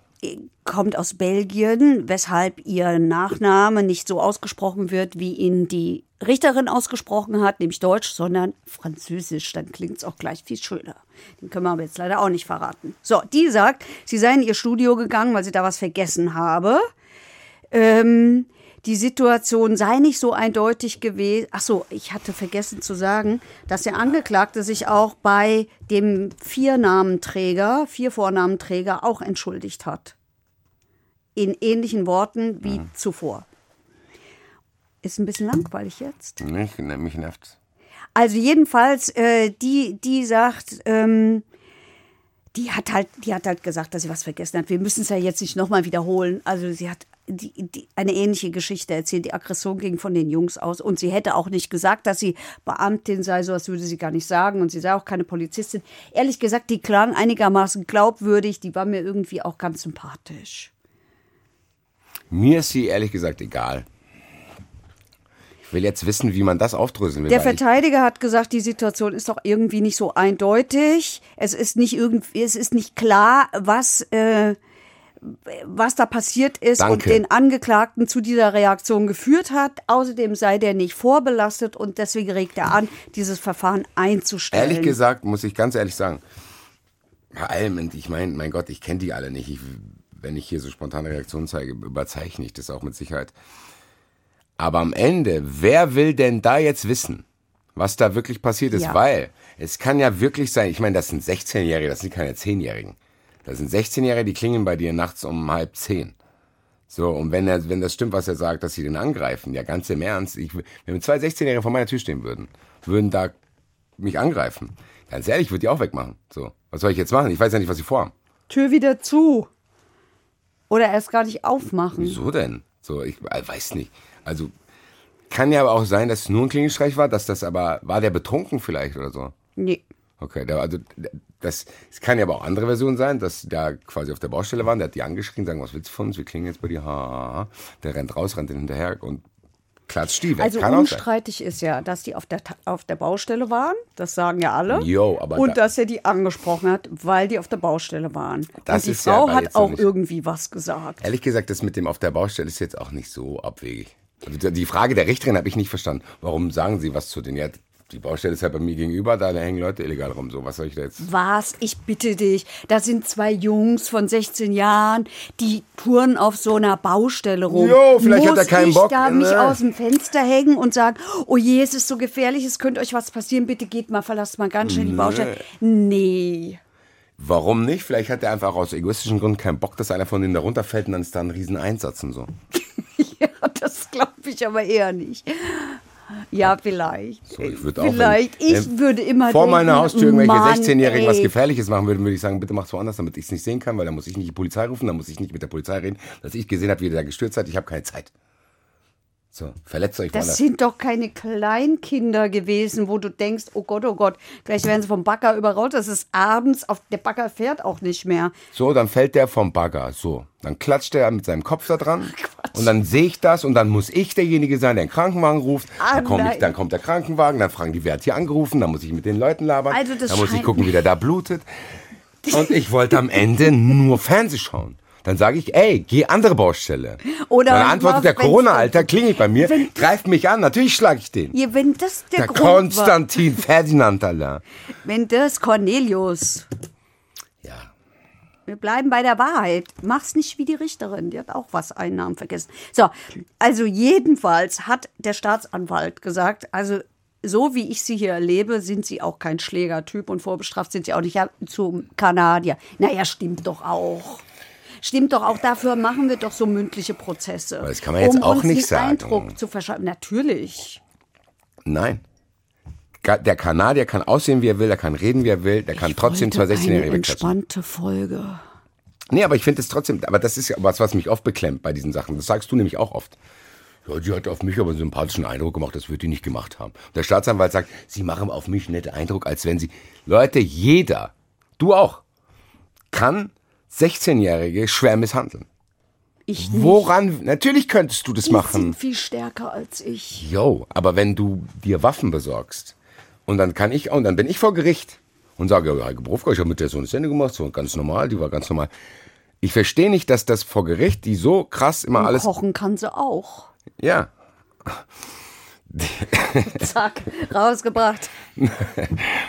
[SPEAKER 3] kommt aus Belgien, weshalb ihr Nachname nicht so ausgesprochen wird, wie ihn die Richterin ausgesprochen hat, nämlich Deutsch, sondern Französisch. Dann klingt es auch gleich viel schöner. Den können wir aber jetzt leider auch nicht verraten. So, die sagt, sie sei in ihr Studio gegangen, weil sie da was vergessen habe. Ähm, die Situation sei nicht so eindeutig gewesen. Ach so, ich hatte vergessen zu sagen, dass der Angeklagte sich auch bei dem Viernamenenträger, vier Vornamenträger auch entschuldigt hat. In ähnlichen Worten wie mhm. zuvor. Ist ein bisschen langweilig jetzt.
[SPEAKER 4] Mich, mich nervt.
[SPEAKER 3] Also jedenfalls, äh, die, die sagt, ähm, die hat halt, die hat halt gesagt, dass sie was vergessen hat. Wir müssen es ja jetzt nicht nochmal wiederholen. Also sie hat die, die, eine ähnliche Geschichte erzählt. Die Aggression ging von den Jungs aus. Und sie hätte auch nicht gesagt, dass sie Beamtin sei. So was würde sie gar nicht sagen. Und sie sei auch keine Polizistin. Ehrlich gesagt, die klang einigermaßen glaubwürdig. Die war mir irgendwie auch ganz sympathisch.
[SPEAKER 4] Mir ist sie ehrlich gesagt egal. Ich will jetzt wissen, wie man das aufdröseln will.
[SPEAKER 3] Der Verteidiger hat gesagt, die Situation ist doch irgendwie nicht so eindeutig. Es ist nicht irgendwie, es ist nicht klar, was äh, was da passiert ist
[SPEAKER 4] Danke.
[SPEAKER 3] und den Angeklagten zu dieser Reaktion geführt hat. Außerdem sei der nicht vorbelastet und deswegen regt er an, dieses Verfahren einzustellen.
[SPEAKER 4] Ehrlich gesagt, muss ich ganz ehrlich sagen, bei allem, ich meine, mein Gott, ich kenne die alle nicht. Ich, wenn ich hier so spontane Reaktionen zeige, überzeichne ich das auch mit Sicherheit. Aber am Ende, wer will denn da jetzt wissen, was da wirklich passiert ist? Ja. Weil es kann ja wirklich sein, ich meine, das sind 16-Jährige, das sind keine 10-Jährigen. Da sind 16-Jährige, die klingen bei dir nachts um halb zehn. So, und wenn, er, wenn das stimmt, was er sagt, dass sie den angreifen, ja ganz im Ernst, ich, wenn zwei 16-Jährige vor meiner Tür stehen würden, würden da mich angreifen. Ganz ehrlich, ich würde die auch wegmachen. So, was soll ich jetzt machen? Ich weiß ja nicht, was sie vorhaben.
[SPEAKER 3] Tür wieder zu. Oder erst gar nicht aufmachen.
[SPEAKER 4] Wieso denn? So, ich äh, weiß nicht. Also, kann ja aber auch sein, dass es nur ein Klingelstreich war, dass das aber, war der betrunken vielleicht oder so?
[SPEAKER 3] Nee.
[SPEAKER 4] Okay, der, also das, es kann ja aber auch andere Versionen sein, dass da quasi auf der Baustelle waren, der hat die angeschrien, sagen, was willst du von uns, wir klingen jetzt bei dir, ha, ha, ha. Der rennt raus, rennt hinterher und klatscht die weg.
[SPEAKER 3] Also kann unstreitig ist ja, dass die auf der, auf der Baustelle waren, das sagen ja alle.
[SPEAKER 4] Jo, aber
[SPEAKER 3] und da, dass er die angesprochen hat, weil die auf der Baustelle waren. Das und die Frau ja, hat auch irgendwie was gesagt.
[SPEAKER 4] Ehrlich gesagt, das mit dem auf der Baustelle ist jetzt auch nicht so abwegig. Also die Frage der Richterin habe ich nicht verstanden. Warum sagen Sie was zu denen? Ja, die Baustelle ist ja bei mir gegenüber, da hängen Leute illegal rum. So, was soll ich da jetzt?
[SPEAKER 3] Was? Ich bitte dich. Da sind zwei Jungs von 16 Jahren, die touren auf so einer Baustelle rum.
[SPEAKER 4] Jo, vielleicht Muss hat er keinen
[SPEAKER 3] ich
[SPEAKER 4] Bock.
[SPEAKER 3] da ne? mich aus dem Fenster hängen und sagen, oh je, es ist so gefährlich, es könnte euch was passieren, bitte geht mal, verlasst mal ganz schnell die Baustelle. Nee.
[SPEAKER 4] Warum nicht? Vielleicht hat er einfach aus egoistischen Gründen keinen Bock, dass einer von denen da runterfällt und dann ist da ein Rieseneinsatz und so.
[SPEAKER 3] ja, das glaube ich aber eher nicht. Ja, vielleicht.
[SPEAKER 4] So, ich würde
[SPEAKER 3] auch, vielleicht. Wenn, ich würde immer
[SPEAKER 4] vor
[SPEAKER 3] denken,
[SPEAKER 4] meiner Haustür irgendwelche 16-Jährigen was Gefährliches machen würden, würde ich sagen, bitte mach's woanders, damit ich es nicht sehen kann, weil dann muss ich nicht die Polizei rufen, dann muss ich nicht mit der Polizei reden, dass ich gesehen habe, wie der da gestürzt hat. Ich habe keine Zeit. So, verletzt euch
[SPEAKER 3] Das woanders. sind doch keine Kleinkinder gewesen, wo du denkst, oh Gott, oh Gott, gleich werden sie vom Bagger überrollt. Das ist abends, auf, der Bagger fährt auch nicht mehr.
[SPEAKER 4] So, dann fällt der vom Bagger. So, dann klatscht er mit seinem Kopf da dran. Quatsch. Und dann sehe ich das und dann muss ich derjenige sein, der den Krankenwagen ruft. Ah, dann, ich, dann, kommt der Krankenwagen, dann fragen die, wer hat hier angerufen, dann muss ich mit den Leuten labern. Also das dann muss ich gucken, wie der da blutet. Und ich wollte am Ende nur Fernseh schauen. Dann sage ich, ey, geh andere Baustelle. Oder dann antwortet der Corona-Alter, klingelt bei mir, wenn, greift mich an, natürlich schlage ich den.
[SPEAKER 3] Ja, wenn das der,
[SPEAKER 4] der Konstantin war. Ferdinand, Alter.
[SPEAKER 3] Wenn das Cornelius.
[SPEAKER 4] Ja.
[SPEAKER 3] Wir bleiben bei der Wahrheit. Mach's nicht wie die Richterin, die hat auch was einen Namen vergessen. So, also jedenfalls hat der Staatsanwalt gesagt, also so wie ich sie hier erlebe, sind sie auch kein Schlägertyp und vorbestraft sind sie auch nicht zum Kanadier. Naja, stimmt doch auch. Stimmt doch, auch dafür machen wir doch so mündliche Prozesse.
[SPEAKER 4] Aber das kann man jetzt
[SPEAKER 3] um
[SPEAKER 4] auch
[SPEAKER 3] uns
[SPEAKER 4] nicht
[SPEAKER 3] den
[SPEAKER 4] sagen.
[SPEAKER 3] Eindruck zu verschaffen. Natürlich.
[SPEAKER 4] Nein. Der Kanadier kann aussehen, wie er will, der kann reden, wie er will, der kann trotzdem zwei 16-Jährige
[SPEAKER 3] Eine entspannte Folge.
[SPEAKER 4] Nee, aber ich finde es trotzdem, aber das ist ja was, was mich oft beklemmt bei diesen Sachen. Das sagst du nämlich auch oft. Ja, die hat auf mich aber einen sympathischen Eindruck gemacht, das wird die nicht gemacht haben. Der Staatsanwalt sagt, sie machen auf mich einen netten Eindruck, als wenn sie. Leute, jeder, du auch, kann 16-Jährige schwer misshandeln.
[SPEAKER 3] Ich nicht.
[SPEAKER 4] Woran? Natürlich könntest du das
[SPEAKER 3] Die
[SPEAKER 4] machen.
[SPEAKER 3] sind viel stärker als ich.
[SPEAKER 4] Jo, aber wenn du dir Waffen besorgst und dann kann ich und dann bin ich vor Gericht und sage, ja, Berufka, ich habe mit der so eine Sendung gemacht, so ganz normal, die war ganz normal. Ich verstehe nicht, dass das vor Gericht, die so krass immer
[SPEAKER 3] Und
[SPEAKER 4] alles.
[SPEAKER 3] kochen kann sie auch.
[SPEAKER 4] Ja.
[SPEAKER 3] Zack, rausgebracht.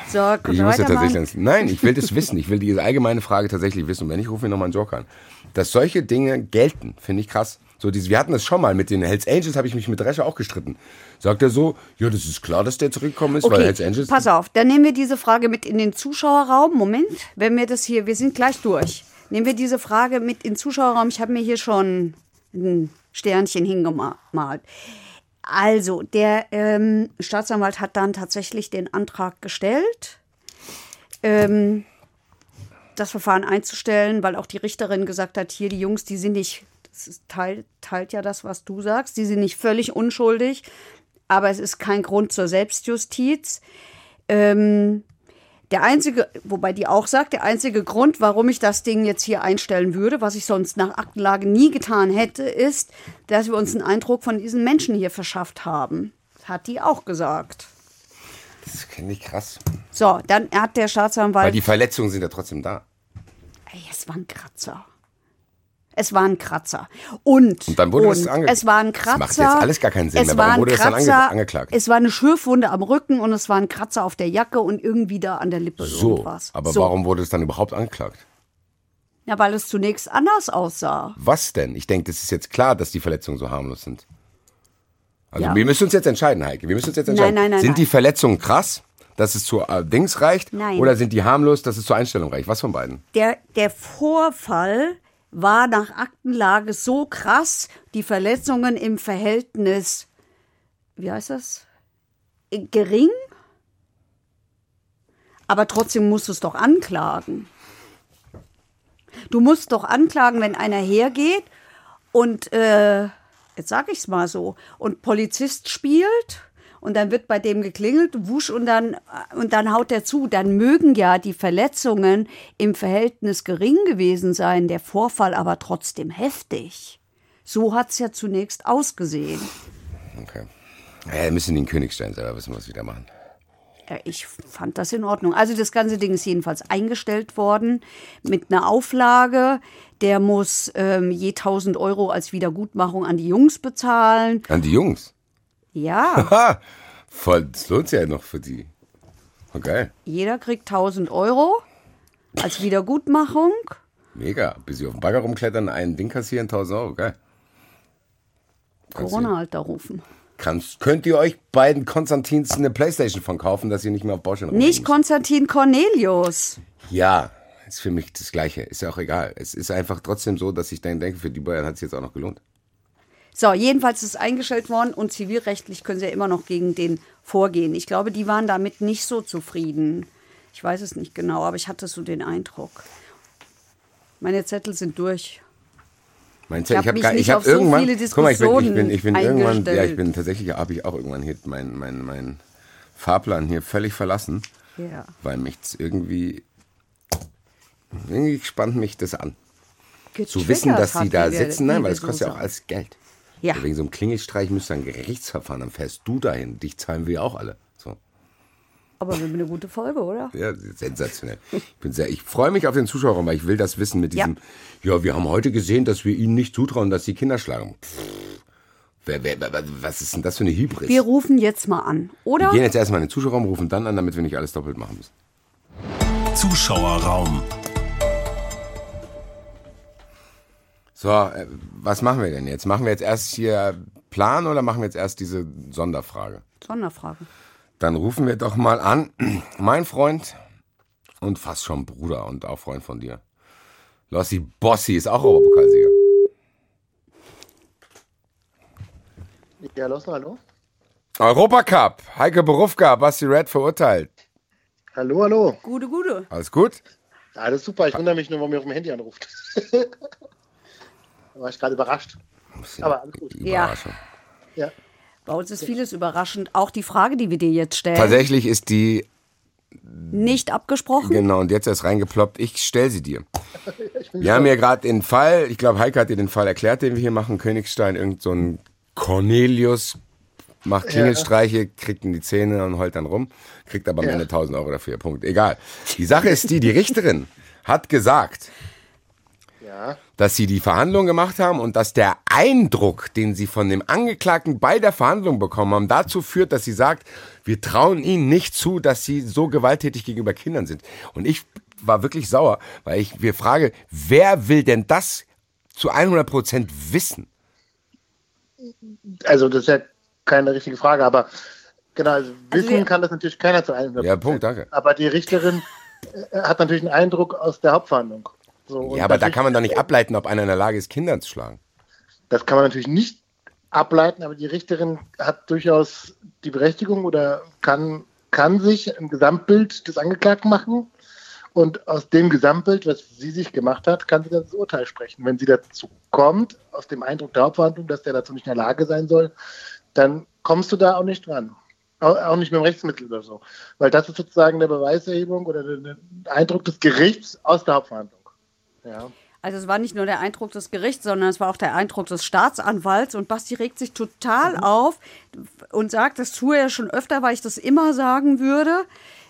[SPEAKER 3] So,
[SPEAKER 4] Ich muss tatsächlich. Nein, ich will das wissen. Ich will diese allgemeine Frage tatsächlich wissen. Und wenn nicht, rufe ich nochmal einen Joker an. Dass solche Dinge gelten, finde ich krass. So, diese, wir hatten das schon mal mit den Hells Angels, habe ich mich mit Drescher auch gestritten. Sagt er so, ja, das ist klar, dass der zurückgekommen ist, weil
[SPEAKER 3] Okay,
[SPEAKER 4] Hells Angels.
[SPEAKER 3] pass auf, dann nehmen wir diese Frage mit in den Zuschauerraum. Moment, wenn wir das hier, wir sind gleich durch. Nehmen wir diese Frage mit in den Zuschauerraum. Ich habe mir hier schon ein Sternchen hingemalt. Also, der ähm, Staatsanwalt hat dann tatsächlich den Antrag gestellt, ähm, das Verfahren einzustellen, weil auch die Richterin gesagt hat, hier die Jungs, die sind nicht, das teilt, teilt ja das, was du sagst, die sind nicht völlig unschuldig, aber es ist kein Grund zur Selbstjustiz. Ähm, der einzige, wobei die auch sagt, der einzige Grund, warum ich das Ding jetzt hier einstellen würde, was ich sonst nach Aktenlage nie getan hätte, ist, dass wir uns einen Eindruck von diesen Menschen hier verschafft haben. Hat die auch gesagt.
[SPEAKER 4] Das finde ich krass.
[SPEAKER 3] So, dann hat der
[SPEAKER 4] Weil
[SPEAKER 3] Staatsanwalt.
[SPEAKER 4] die Verletzungen sind ja trotzdem da.
[SPEAKER 3] Ey, es war ein Kratzer. Es war ein Kratzer. Und,
[SPEAKER 4] Und dann wurde das
[SPEAKER 3] und
[SPEAKER 4] ange-
[SPEAKER 3] es war ein
[SPEAKER 4] Das
[SPEAKER 3] Kratzer.
[SPEAKER 4] macht jetzt alles gar keinen Sinn
[SPEAKER 3] es
[SPEAKER 4] mehr.
[SPEAKER 3] War
[SPEAKER 4] Warum wurde das dann ange-
[SPEAKER 3] Kratzer,
[SPEAKER 4] angeklagt?
[SPEAKER 3] Es war eine Schürfwunde am Rücken und es war ein Kratzer auf der Jacke und irgendwie da an der Lippe
[SPEAKER 4] So, aber
[SPEAKER 3] so.
[SPEAKER 4] warum wurde es dann überhaupt angeklagt?
[SPEAKER 3] Ja, weil es zunächst anders aussah.
[SPEAKER 4] Was denn? Ich denke, das ist jetzt klar, dass die Verletzungen so harmlos sind. Also
[SPEAKER 3] Ja.
[SPEAKER 4] wir müssen uns jetzt entscheiden, Heike. Wir müssen uns jetzt entscheiden.
[SPEAKER 3] nein, nein,
[SPEAKER 4] sind
[SPEAKER 3] nein.
[SPEAKER 4] die Verletzungen krass, dass es zu äh, Dings reicht?
[SPEAKER 3] Nein.
[SPEAKER 4] Oder sind die harmlos, dass es zur Einstellung reicht? Was von beiden?
[SPEAKER 3] Der, der Vorfall war nach Aktenlage so krass, die Verletzungen im Verhältnis, wie heißt das? Gering? Aber trotzdem musst du es doch anklagen. Du musst doch anklagen, wenn einer hergeht und, äh, jetzt sag ich's mal so, und Polizist spielt und dann wird bei dem geklingelt, wusch und dann, und dann haut er zu. Dann mögen ja die Verletzungen im Verhältnis gering gewesen sein, der Vorfall aber trotzdem heftig. So hat's ja zunächst ausgesehen.
[SPEAKER 4] Okay. Ja, wir müssen den Königstein selber wissen, was wir da machen.
[SPEAKER 3] Ich fand das in Ordnung. Also das ganze Ding ist jedenfalls eingestellt worden mit einer Auflage. Der muss ähm, je 1000 Euro als Wiedergutmachung an die Jungs bezahlen.
[SPEAKER 4] An die Jungs.
[SPEAKER 3] Ja!
[SPEAKER 4] Voll, das lohnt sich ja noch für die. Okay.
[SPEAKER 3] jeder kriegt 1000 Euro als Wiedergutmachung.
[SPEAKER 4] Mega. Bis sie auf den Bagger rumklettern, ein Ding kassieren, 1000 Euro. Geil.
[SPEAKER 3] Corona-Alter rufen.
[SPEAKER 4] Kannst, könnt ihr euch beiden Konstantins eine Playstation von kaufen, dass ihr nicht mehr auf Baustellen
[SPEAKER 3] Nicht? Konstantin Cornelius.
[SPEAKER 4] Ja, ist für mich das Gleiche. Ist ja auch egal. Es ist einfach trotzdem so, dass ich dann denke, für die Bayern hat es jetzt auch noch gelohnt.
[SPEAKER 3] So, jedenfalls ist es eingestellt worden und zivilrechtlich können sie ja immer noch gegen den vorgehen. Ich glaube, die waren damit nicht so zufrieden. Ich weiß es nicht genau, aber ich hatte so den Eindruck. Meine Zettel sind durch.
[SPEAKER 4] Mein
[SPEAKER 3] Ich
[SPEAKER 4] Zettel-
[SPEAKER 3] hab
[SPEAKER 4] hab gar- hab
[SPEAKER 3] auf so
[SPEAKER 4] irgendwann,
[SPEAKER 3] viele
[SPEAKER 4] guck mal, ich bin, ich bin, ich bin
[SPEAKER 3] Diskussionen
[SPEAKER 4] irgendwann, ja, ich bin tatsächlich, habe ich auch irgendwann hier meinen mein, mein Fahrplan hier völlig verlassen,
[SPEAKER 3] Ja.
[SPEAKER 4] weil mich irgendwie, irgendwie spannt mich das an. Zu wissen, dass sie da sitzen, nein, weil das kostet ja auch alles Geld.
[SPEAKER 3] Ja.
[SPEAKER 4] Wegen so einem Klingelstreich müsste ein Gerichtsverfahren, dann fährst du dahin, dich zahlen wir auch alle. So.
[SPEAKER 3] Aber wir haben eine gute Folge, oder?
[SPEAKER 4] Ja, sensationell. Ich, bin sehr, ich freue mich auf den Zuschauer, weil ich will das wissen mit diesem, ja. wir haben heute gesehen, dass wir ihnen nicht zutrauen, dass sie Kinder schlagen. Pff, wer, wer, wer, was ist denn das für eine Hybris?
[SPEAKER 3] Wir rufen jetzt mal an, oder?
[SPEAKER 4] Wir gehen jetzt erstmal in den Zuschauerraum, rufen dann an, damit wir nicht alles doppelt machen müssen.
[SPEAKER 1] Zuschauerraum.
[SPEAKER 4] So, äh, was machen wir denn jetzt? Machen wir jetzt erst hier Plan oder machen wir jetzt erst diese Sonderfrage?
[SPEAKER 3] Sonderfrage.
[SPEAKER 4] Dann rufen wir doch mal an. Mein Freund und fast schon Bruder und auch Freund von dir. Lossi Bossi ist auch Europapokalsieger.
[SPEAKER 6] Ja, los, hallo.
[SPEAKER 4] Europacup. Heike Berufka, Basti Red verurteilt.
[SPEAKER 6] Hallo, hallo.
[SPEAKER 3] Gute, gute.
[SPEAKER 4] Alles gut?
[SPEAKER 6] Alles super. Ich wundere mich nur, warum ihr auf dem Handy anruft. da war ich gerade überrascht. Aber alles gut.
[SPEAKER 3] Ja.
[SPEAKER 6] Ja.
[SPEAKER 3] Bei uns ist vieles überraschend. Auch die Frage, die wir dir jetzt stellen,
[SPEAKER 4] Tatsächlich ist die,
[SPEAKER 3] nicht abgesprochen.
[SPEAKER 4] genau, und jetzt erst reingeploppt. Ich stell sie dir. Wir haben hier gerade den Fall, ich glaube, Heike hat dir den Fall erklärt, den wir hier machen. Königstein, irgend so ein Cornelius macht Klingelstreiche, kriegt in die Zähne und heult dann rum, kriegt aber am
[SPEAKER 6] Ja.
[SPEAKER 4] Ende 1000 Euro dafür. Punkt. Egal. Die Sache ist die, die Richterin hat gesagt,
[SPEAKER 6] Ja.
[SPEAKER 4] Dass sie die Verhandlung gemacht haben und dass der Eindruck, den sie von dem Angeklagten bei der Verhandlung bekommen haben, dazu führt, dass sie sagt, wir trauen ihnen nicht zu, dass sie so gewalttätig gegenüber Kindern sind. Und ich war wirklich sauer, weil ich mir frage, wer will denn das zu 100 Prozent wissen?
[SPEAKER 6] Also das ist ja keine richtige Frage, aber genau, also wissen
[SPEAKER 3] wir-
[SPEAKER 6] kann das natürlich keiner zu 100%
[SPEAKER 4] Ja, Punkt, danke.
[SPEAKER 6] Aber die Richterin äh, hat natürlich einen Eindruck aus der Hauptverhandlung. So,
[SPEAKER 4] Ja, aber da kann man doch nicht ableiten, ob einer in der Lage ist, Kinder zu schlagen.
[SPEAKER 6] Das kann man natürlich nicht ableiten, aber die Richterin hat durchaus die Berechtigung oder kann, kann sich ein Gesamtbild des Angeklagten machen. Und aus dem Gesamtbild, was sie sich gemacht hat, kann sie dann das Urteil sprechen. Wenn sie dazu kommt, aus dem Eindruck der Hauptverhandlung, dass der dazu nicht in der Lage sein soll, dann kommst du da auch nicht dran. Au- Auch nicht mit dem Rechtsmittel oder so. Weil das ist sozusagen eine Beweiserhebung oder der der Eindruck des Gerichts aus der Hauptverhandlung. Ja.
[SPEAKER 3] Also es war nicht nur der Eindruck des Gerichts, sondern es war auch der Eindruck des Staatsanwalts. Und Basti regt sich total auf und sagt, das tue er schon öfter, weil ich das immer sagen würde.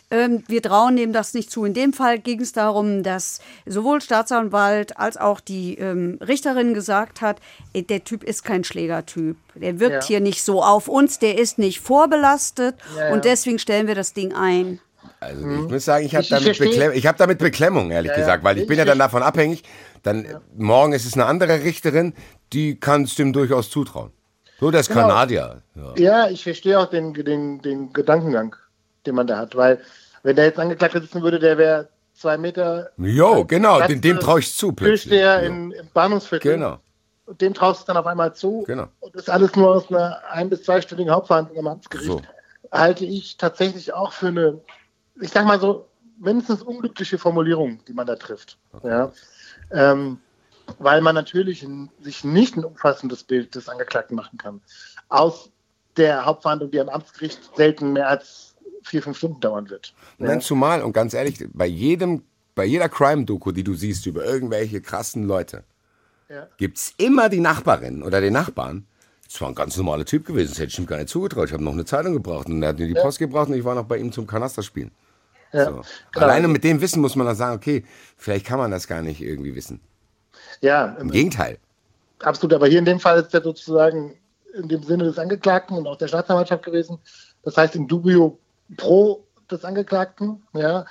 [SPEAKER 3] Ähm, wir trauen dem das nicht zu. In dem Fall ging es darum, dass sowohl Staatsanwalt als auch die ähm, Richterin gesagt hat, äh, der Typ ist kein Schlägertyp. Der wirkt
[SPEAKER 6] Ja.
[SPEAKER 3] hier nicht so auf uns, der ist nicht vorbelastet
[SPEAKER 6] Ja, ja.
[SPEAKER 3] und deswegen stellen wir das Ding ein.
[SPEAKER 4] Also ich muss sagen, ich habe damit, ich hab damit Beklemmung, ehrlich
[SPEAKER 6] Ja, ja.
[SPEAKER 4] gesagt, weil ich bin ja dann davon abhängig, dann morgen ist es eine andere Richterin, die kann es dem durchaus zutrauen. So, das
[SPEAKER 6] Genau.
[SPEAKER 4] Kanadier. Ja.
[SPEAKER 6] Ja, ich verstehe auch den, den, den Gedankengang, den man da hat, weil wenn der jetzt angeklagt sitzen würde, der wäre zwei Meter.
[SPEAKER 4] Jo, genau,
[SPEAKER 6] Platz-
[SPEAKER 4] dem, dem traue ich zu plötzlich.
[SPEAKER 6] Türsteher
[SPEAKER 4] Jo.
[SPEAKER 6] in, im Bahnhofsviertel.
[SPEAKER 4] Genau.
[SPEAKER 6] Und dem traust du dann auf einmal zu.
[SPEAKER 4] Genau.
[SPEAKER 6] Und das alles nur aus einer ein- bis zweistündigen Hauptverhandlung am Amtsgericht.
[SPEAKER 4] So.
[SPEAKER 6] Halte ich tatsächlich auch für eine, ich sag mal so, mindestens unglückliche Formulierung, die man da trifft. Ja. Ähm, weil man natürlich ein, sich nicht ein umfassendes Bild des Angeklagten machen kann. Aus der Hauptverhandlung, die am Amtsgericht selten mehr als vier, fünf Stunden dauern wird.
[SPEAKER 4] Nein, zumal, und ganz ehrlich, bei jedem, bei jeder Crime-Doku, die du siehst über irgendwelche krassen Leute,
[SPEAKER 6] Ja.
[SPEAKER 4] gibt's immer die Nachbarin oder den Nachbarn. Das war ein ganz normaler Typ gewesen, das hätte ich ihm gar nicht zugetraut. Ich habe noch eine Zeitung gebraucht und er hat mir die Post gebracht und ich war noch bei ihm zum Kanasterspielen.
[SPEAKER 6] Ja.
[SPEAKER 4] So.
[SPEAKER 6] Genau.
[SPEAKER 4] Alleine mit dem Wissen muss man dann sagen, okay, vielleicht kann man das gar nicht irgendwie wissen.
[SPEAKER 6] Ja,
[SPEAKER 4] Im Gegenteil.
[SPEAKER 6] Absolut, aber hier in dem Fall ist er sozusagen in dem Sinne des Angeklagten und auch der Staatsanwaltschaft gewesen. Das heißt, in dubio pro des Angeklagten, ja,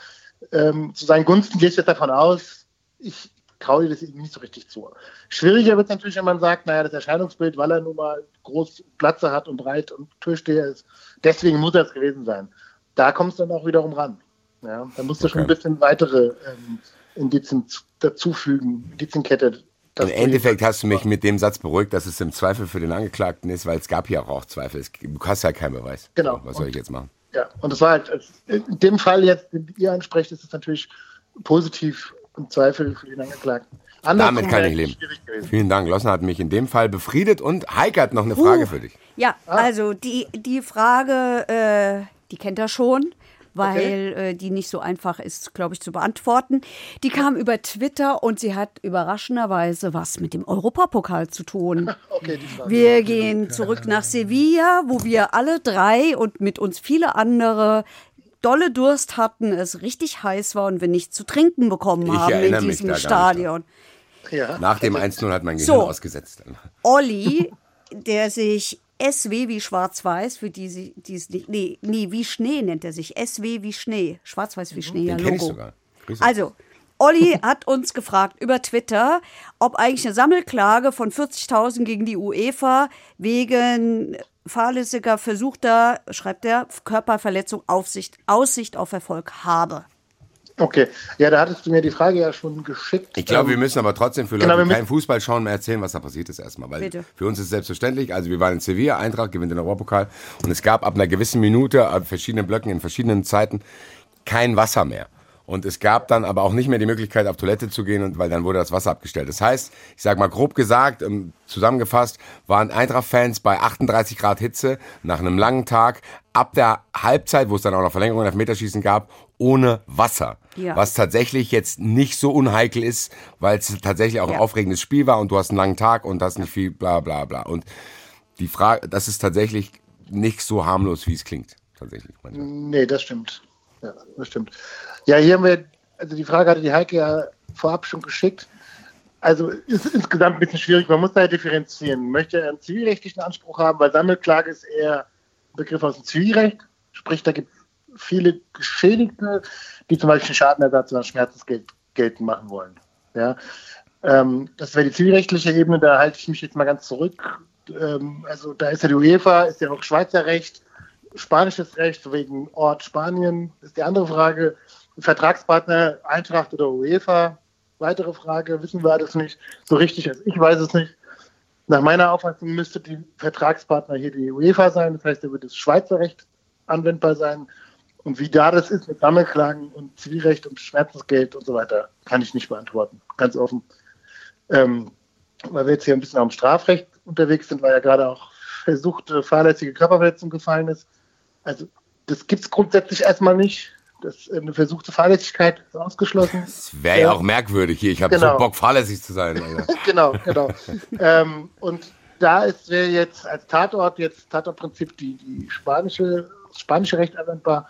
[SPEAKER 6] ähm, zu seinen Gunsten gehe ich jetzt davon aus, ich traue dir das eben nicht so richtig zu. Schwieriger wird es natürlich, wenn man sagt, naja, das Erscheinungsbild, weil er nun mal groß Platze hat und breit und Türsteher ist, deswegen muss er es gewesen sein. Da kommst du dann auch wiederum ran. Ja, da musst du schon ein
[SPEAKER 4] Okay.
[SPEAKER 6] bisschen weitere ähm, Indizien zu- dazufügen, Indizienkette.
[SPEAKER 4] Im Endeffekt hast du mich mit dem Satz beruhigt, dass es im Zweifel für den Angeklagten ist, weil es gab ja auch Zweifel. Es, du hast ja keinen Beweis.
[SPEAKER 6] Genau.
[SPEAKER 4] Was soll ich jetzt machen?
[SPEAKER 6] Ja, und das war halt, in dem Fall jetzt, den ihr ansprecht, ist es natürlich positiv im Zweifel für den Angeklagten. Andersrum
[SPEAKER 4] Damit kann ich leben. Vielen Dank. Lossner hat mich in dem Fall befriedet und Heike hat noch eine Frage für dich.
[SPEAKER 3] Ja,
[SPEAKER 6] Ah.
[SPEAKER 3] also die, die Frage, äh, die kennt er schon, weil äh, die nicht so einfach ist, glaube ich, zu beantworten. Die kam über Twitter und sie hat überraschenderweise was mit dem Europapokal zu tun.
[SPEAKER 6] Okay.
[SPEAKER 3] Wir gehen zurück nach Sevilla, wo wir alle drei und mit uns viele andere dolle Durst hatten, es richtig heiß war und wir nichts zu trinken bekommen
[SPEAKER 4] Ich
[SPEAKER 3] haben
[SPEAKER 4] erinnere
[SPEAKER 3] in
[SPEAKER 4] mich
[SPEAKER 3] diesem Stadion.
[SPEAKER 6] ja.
[SPEAKER 4] Nach dem 1-0 hat mein Gehirn
[SPEAKER 3] So.
[SPEAKER 4] ausgesetzt.
[SPEAKER 3] Olli, der sich SW wie Schwarz-Weiß, für die sie, die es nicht, nee, nee, wie Schnee nennt er sich. SW wie Schnee. Schwarz-Weiß wie Schnee, ja,
[SPEAKER 4] Den ich
[SPEAKER 3] Logo.
[SPEAKER 4] sogar. Grüße.
[SPEAKER 3] Also, Olli hat uns gefragt über Twitter, ob eigentlich eine Sammelklage von 40.000 gegen die UEFA wegen fahrlässiger versuchter, schreibt er, Körperverletzung Aufsicht, Aussicht auf Erfolg habe.
[SPEAKER 6] Okay, ja, da hattest du mir die Frage ja schon geschickt.
[SPEAKER 4] Ich glaube, wir
[SPEAKER 6] Ähm,
[SPEAKER 4] müssen aber trotzdem für Leute,
[SPEAKER 6] Genau, wir
[SPEAKER 4] die keinen Fußball schauen, mal erzählen, was da passiert ist erstmal. Weil
[SPEAKER 3] Bitte.
[SPEAKER 4] für uns ist es selbstverständlich. Also wir waren in Sevilla, Eintracht gewinnt den Europapokal und es gab ab einer gewissen Minute, ab verschiedenen Blöcken, in verschiedenen Zeiten kein Wasser mehr. Und es gab dann aber auch nicht mehr die Möglichkeit, auf Toilette zu gehen, und weil dann wurde das Wasser abgestellt. Das heißt, ich sage mal grob gesagt, ähm, zusammengefasst, waren Eintracht-Fans bei 38 Grad Hitze nach einem langen Tag ab der Halbzeit, wo es dann auch noch Verlängerung und Elfmeterschießen gab, ohne Wasser.
[SPEAKER 3] Ja.
[SPEAKER 4] Was tatsächlich jetzt nicht so unheikel ist, weil es tatsächlich auch
[SPEAKER 3] Ja.
[SPEAKER 4] ein aufregendes Spiel war und du hast einen langen Tag und hast nicht viel bla bla bla. Und die Frage, das ist tatsächlich nicht so harmlos, wie es klingt. Tatsächlich. manchmal.
[SPEAKER 6] Nee, das stimmt. Ja, das stimmt. Ja, hier haben wir, also die Frage hatte die Heike ja vorab schon geschickt. also ist insgesamt ein bisschen schwierig. Man muss da differenzieren. Möchte er einen zivilrechtlichen Anspruch haben, weil Sammelklage ist eher ein Begriff aus dem Zivilrecht. Sprich, da gibt es viele Geschädigte, die zum Beispiel Schadenersatz oder Schmerzensgeld geltend machen wollen. Ja. Ähm, das wäre die zivilrechtliche Ebene, da halte ich mich jetzt mal ganz zurück. Ähm, also da ist ja die UEFA, ist ja auch Schweizer Recht, spanisches Recht wegen Ort Spanien, ist die andere Frage. Vertragspartner Eintracht oder UEFA, weitere Frage, wissen wir alles nicht so richtig. Also ich weiß es nicht. Nach meiner Auffassung müsste die Vertragspartner hier die UEFA sein, das heißt, da wird das Schweizer Recht anwendbar sein. Und wie da das ist mit Sammelklagen und Zivilrecht und Schmerzensgeld und so weiter, kann ich nicht beantworten. Ganz offen. Ähm, weil wir jetzt hier ein bisschen am Strafrecht unterwegs sind, weil ja gerade auch versuchte fahrlässige Körperverletzung gefallen ist. Also das gibt es grundsätzlich erstmal nicht. Das, eine versuchte Fahrlässigkeit ist ausgeschlossen.
[SPEAKER 4] Das wäre ja auch merkwürdig hier. Ich habe genau. so Bock, fahrlässig zu sein.
[SPEAKER 6] genau, genau. ähm, und da ist wäre jetzt als Tatort jetzt Tatortprinzip die, die spanische, das spanische Recht anwendbar.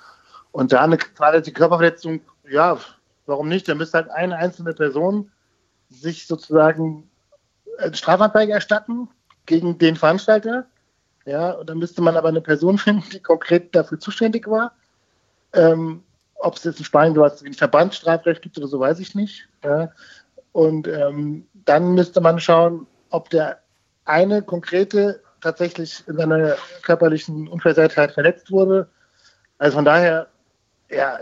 [SPEAKER 6] Und da eine fahrlässige Körperverletzung, ja, warum nicht? Da müsste halt eine einzelne Person sich sozusagen Strafanzeige erstatten gegen den Veranstalter. Ja, und dann müsste man aber eine Person finden, die konkret dafür zuständig war. Ähm, ob es jetzt in Spanien sowas wie ein Verbandsstrafrecht gibt oder so, weiß ich nicht. Ja. Und ähm, dann müsste man schauen, ob der eine konkrete tatsächlich in seiner körperlichen Unversehrtheit verletzt wurde. Also von daher, ja,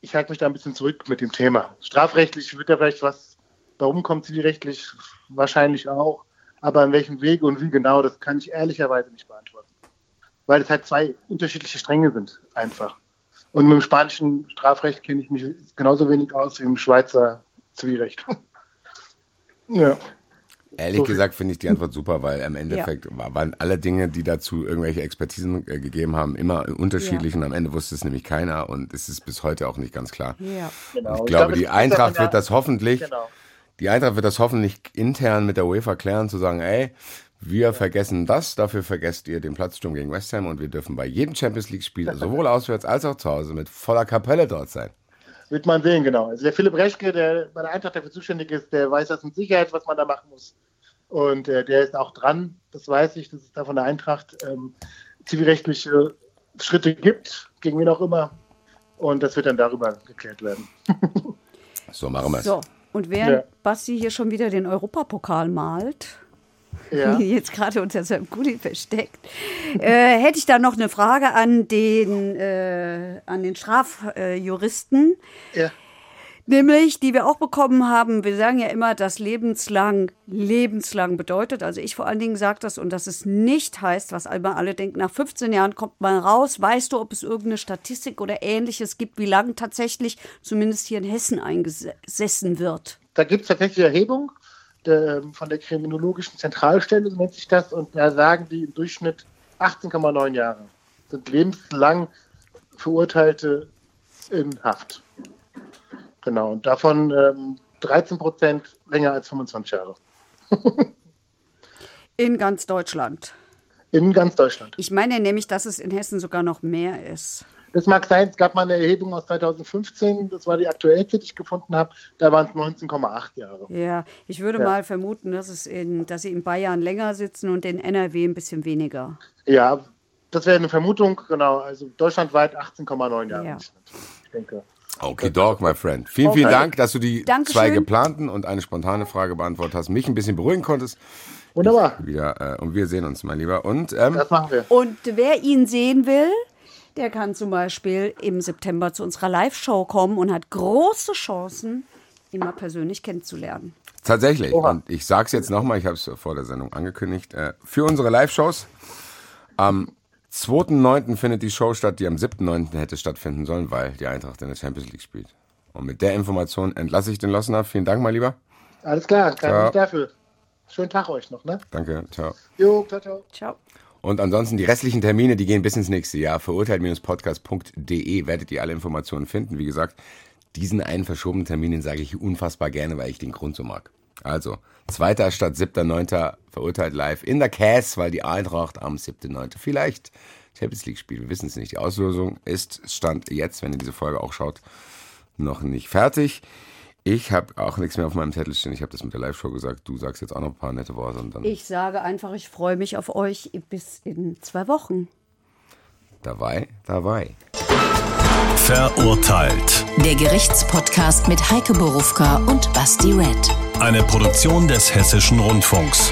[SPEAKER 6] ich halte mich da ein bisschen zurück mit dem Thema. Strafrechtlich wird da vielleicht was Warum kommt zivilrechtlich? Wahrscheinlich auch. Aber in welchem Wege und wie genau, das kann ich ehrlicherweise nicht beantworten. Weil es halt zwei unterschiedliche Stränge sind, einfach. Und mit dem spanischen Strafrecht kenne ich mich genauso wenig aus wie im Schweizer Zivilrecht.
[SPEAKER 4] ja. Ehrlich so gesagt finde ich die Antwort super, weil im Endeffekt ja. waren alle Dinge, die dazu irgendwelche Expertisen äh, gegeben haben, immer unterschiedlich ja. und am Ende wusste es nämlich keiner und es ist bis heute auch nicht ganz klar. Ja. Genau. Ich, ich glaube, die Eintracht wird das hoffentlich genau. Die Eintracht wird das hoffentlich intern mit der UEFA klären, zu sagen, ey, wir vergessen das, dafür vergesst ihr den Platzsturm gegen West Ham und wir dürfen bei jedem Champions League-Spiel sowohl auswärts als auch zu Hause mit voller Kapelle dort sein.
[SPEAKER 6] Wird man sehen, genau. Also der Philipp Reschke, der bei der Eintracht dafür zuständig ist, der weiß das mit Sicherheit, was man da machen muss. Und äh, der ist auch dran, das weiß ich, dass es da von der Eintracht ähm, zivilrechtliche Schritte gibt, gegen wen auch immer. Und das wird dann darüber geklärt werden.
[SPEAKER 4] so machen wir es.
[SPEAKER 3] So, und während ja. Basti hier schon wieder den Europapokal malt, ja. jetzt gerade unter seinem Gulli versteckt, äh, hätte ich da noch eine Frage an den, äh, an den Strafjuristen. ja nämlich, die wir auch bekommen haben. Wir sagen ja immer, dass lebenslang lebenslang bedeutet. Also ich vor allen Dingen sage das und dass es nicht heißt, was immer alle denken, nach 15 Jahren kommt man raus. Weißt du, ob es irgendeine Statistik oder ähnliches gibt, wie lange tatsächlich zumindest hier in Hessen eingesessen wird?
[SPEAKER 6] Da gibt es tatsächlich Erhebung ähm, von der Kriminologischen Zentralstelle, so nennt sich das, und da sagen die im Durchschnitt 18,9 Jahre sind lebenslang Verurteilte in Haft. Genau, und davon ähm, 13 Prozent länger als 25 Jahre.
[SPEAKER 3] in ganz Deutschland.
[SPEAKER 6] In ganz Deutschland.
[SPEAKER 3] Ich meine nämlich, dass es in Hessen sogar noch mehr ist.
[SPEAKER 6] Das mag sein, es gab mal eine Erhebung aus 2015, das war die aktuellste, die ich gefunden habe, da waren es 19,8 Jahre.
[SPEAKER 3] Ja, ich würde ja. mal vermuten, dass, es in, dass sie in Bayern länger sitzen und in NRW ein bisschen weniger.
[SPEAKER 6] Ja, das wäre eine Vermutung, genau. Also deutschlandweit 18,9 Jahre. Ja. Ich denke.
[SPEAKER 4] Okay, Dog, my friend. Vielen, vielen Dank, dass du die Dankeschön. zwei geplanten und eine spontane Frage beantwortet hast, mich ein bisschen beruhigen konntest.
[SPEAKER 6] Wunderbar.
[SPEAKER 4] wieder, äh, und wir sehen uns, mein Lieber. Und, ähm,
[SPEAKER 6] das machen wir.
[SPEAKER 3] Und wer ihn sehen will, der kann zum Beispiel im September zu unserer Live-Show kommen und hat große Chancen, ihn mal persönlich kennenzulernen.
[SPEAKER 4] Tatsächlich. Oha. Und ich sage es jetzt nochmal, ich habe es vor der Sendung angekündigt. Äh, für unsere Live-Shows am 2.9. findet die Show statt, die am 7.9. hätte stattfinden sollen, weil die Eintracht in der Champions League spielt. Und mit der Information entlasse ich den Lossener. Vielen Dank, mein Lieber.
[SPEAKER 6] Alles klar, nicht dafür. Schönen Tag euch noch, ne?
[SPEAKER 4] Danke, ciao.
[SPEAKER 6] Jo, ciao, ciao.
[SPEAKER 3] Ciao.
[SPEAKER 4] Und ansonsten die restlichen Termine, die gehen bis ins nächste Jahr. Verurteilt-podcast.de werdet ihr alle Informationen finden. Wie gesagt, diesen einen verschobenen Termin, den sage ich unfassbar gerne, weil ich den Grund so mag. Also, zweiter statt 7.9. verurteilt live in der Cass, weil die Eintracht am 7.9. vielleicht Champions League spielt. Wir wissen es nicht. Die Auslösung ist, Stand jetzt, wenn ihr diese Folge auch schaut, noch nicht fertig. Ich habe auch nichts mehr auf meinem Zettel stehen. Ich habe das mit der Live-Show gesagt. Du sagst jetzt auch noch ein paar nette Worte und dann.
[SPEAKER 3] Ich sage einfach, ich freue mich auf euch bis in zwei Wochen.
[SPEAKER 4] Dabei, dabei.
[SPEAKER 1] Verurteilt.
[SPEAKER 2] Der Gerichtspodcast mit Heike Borufka und Basti Red.
[SPEAKER 1] Eine Produktion des Hessischen Rundfunks.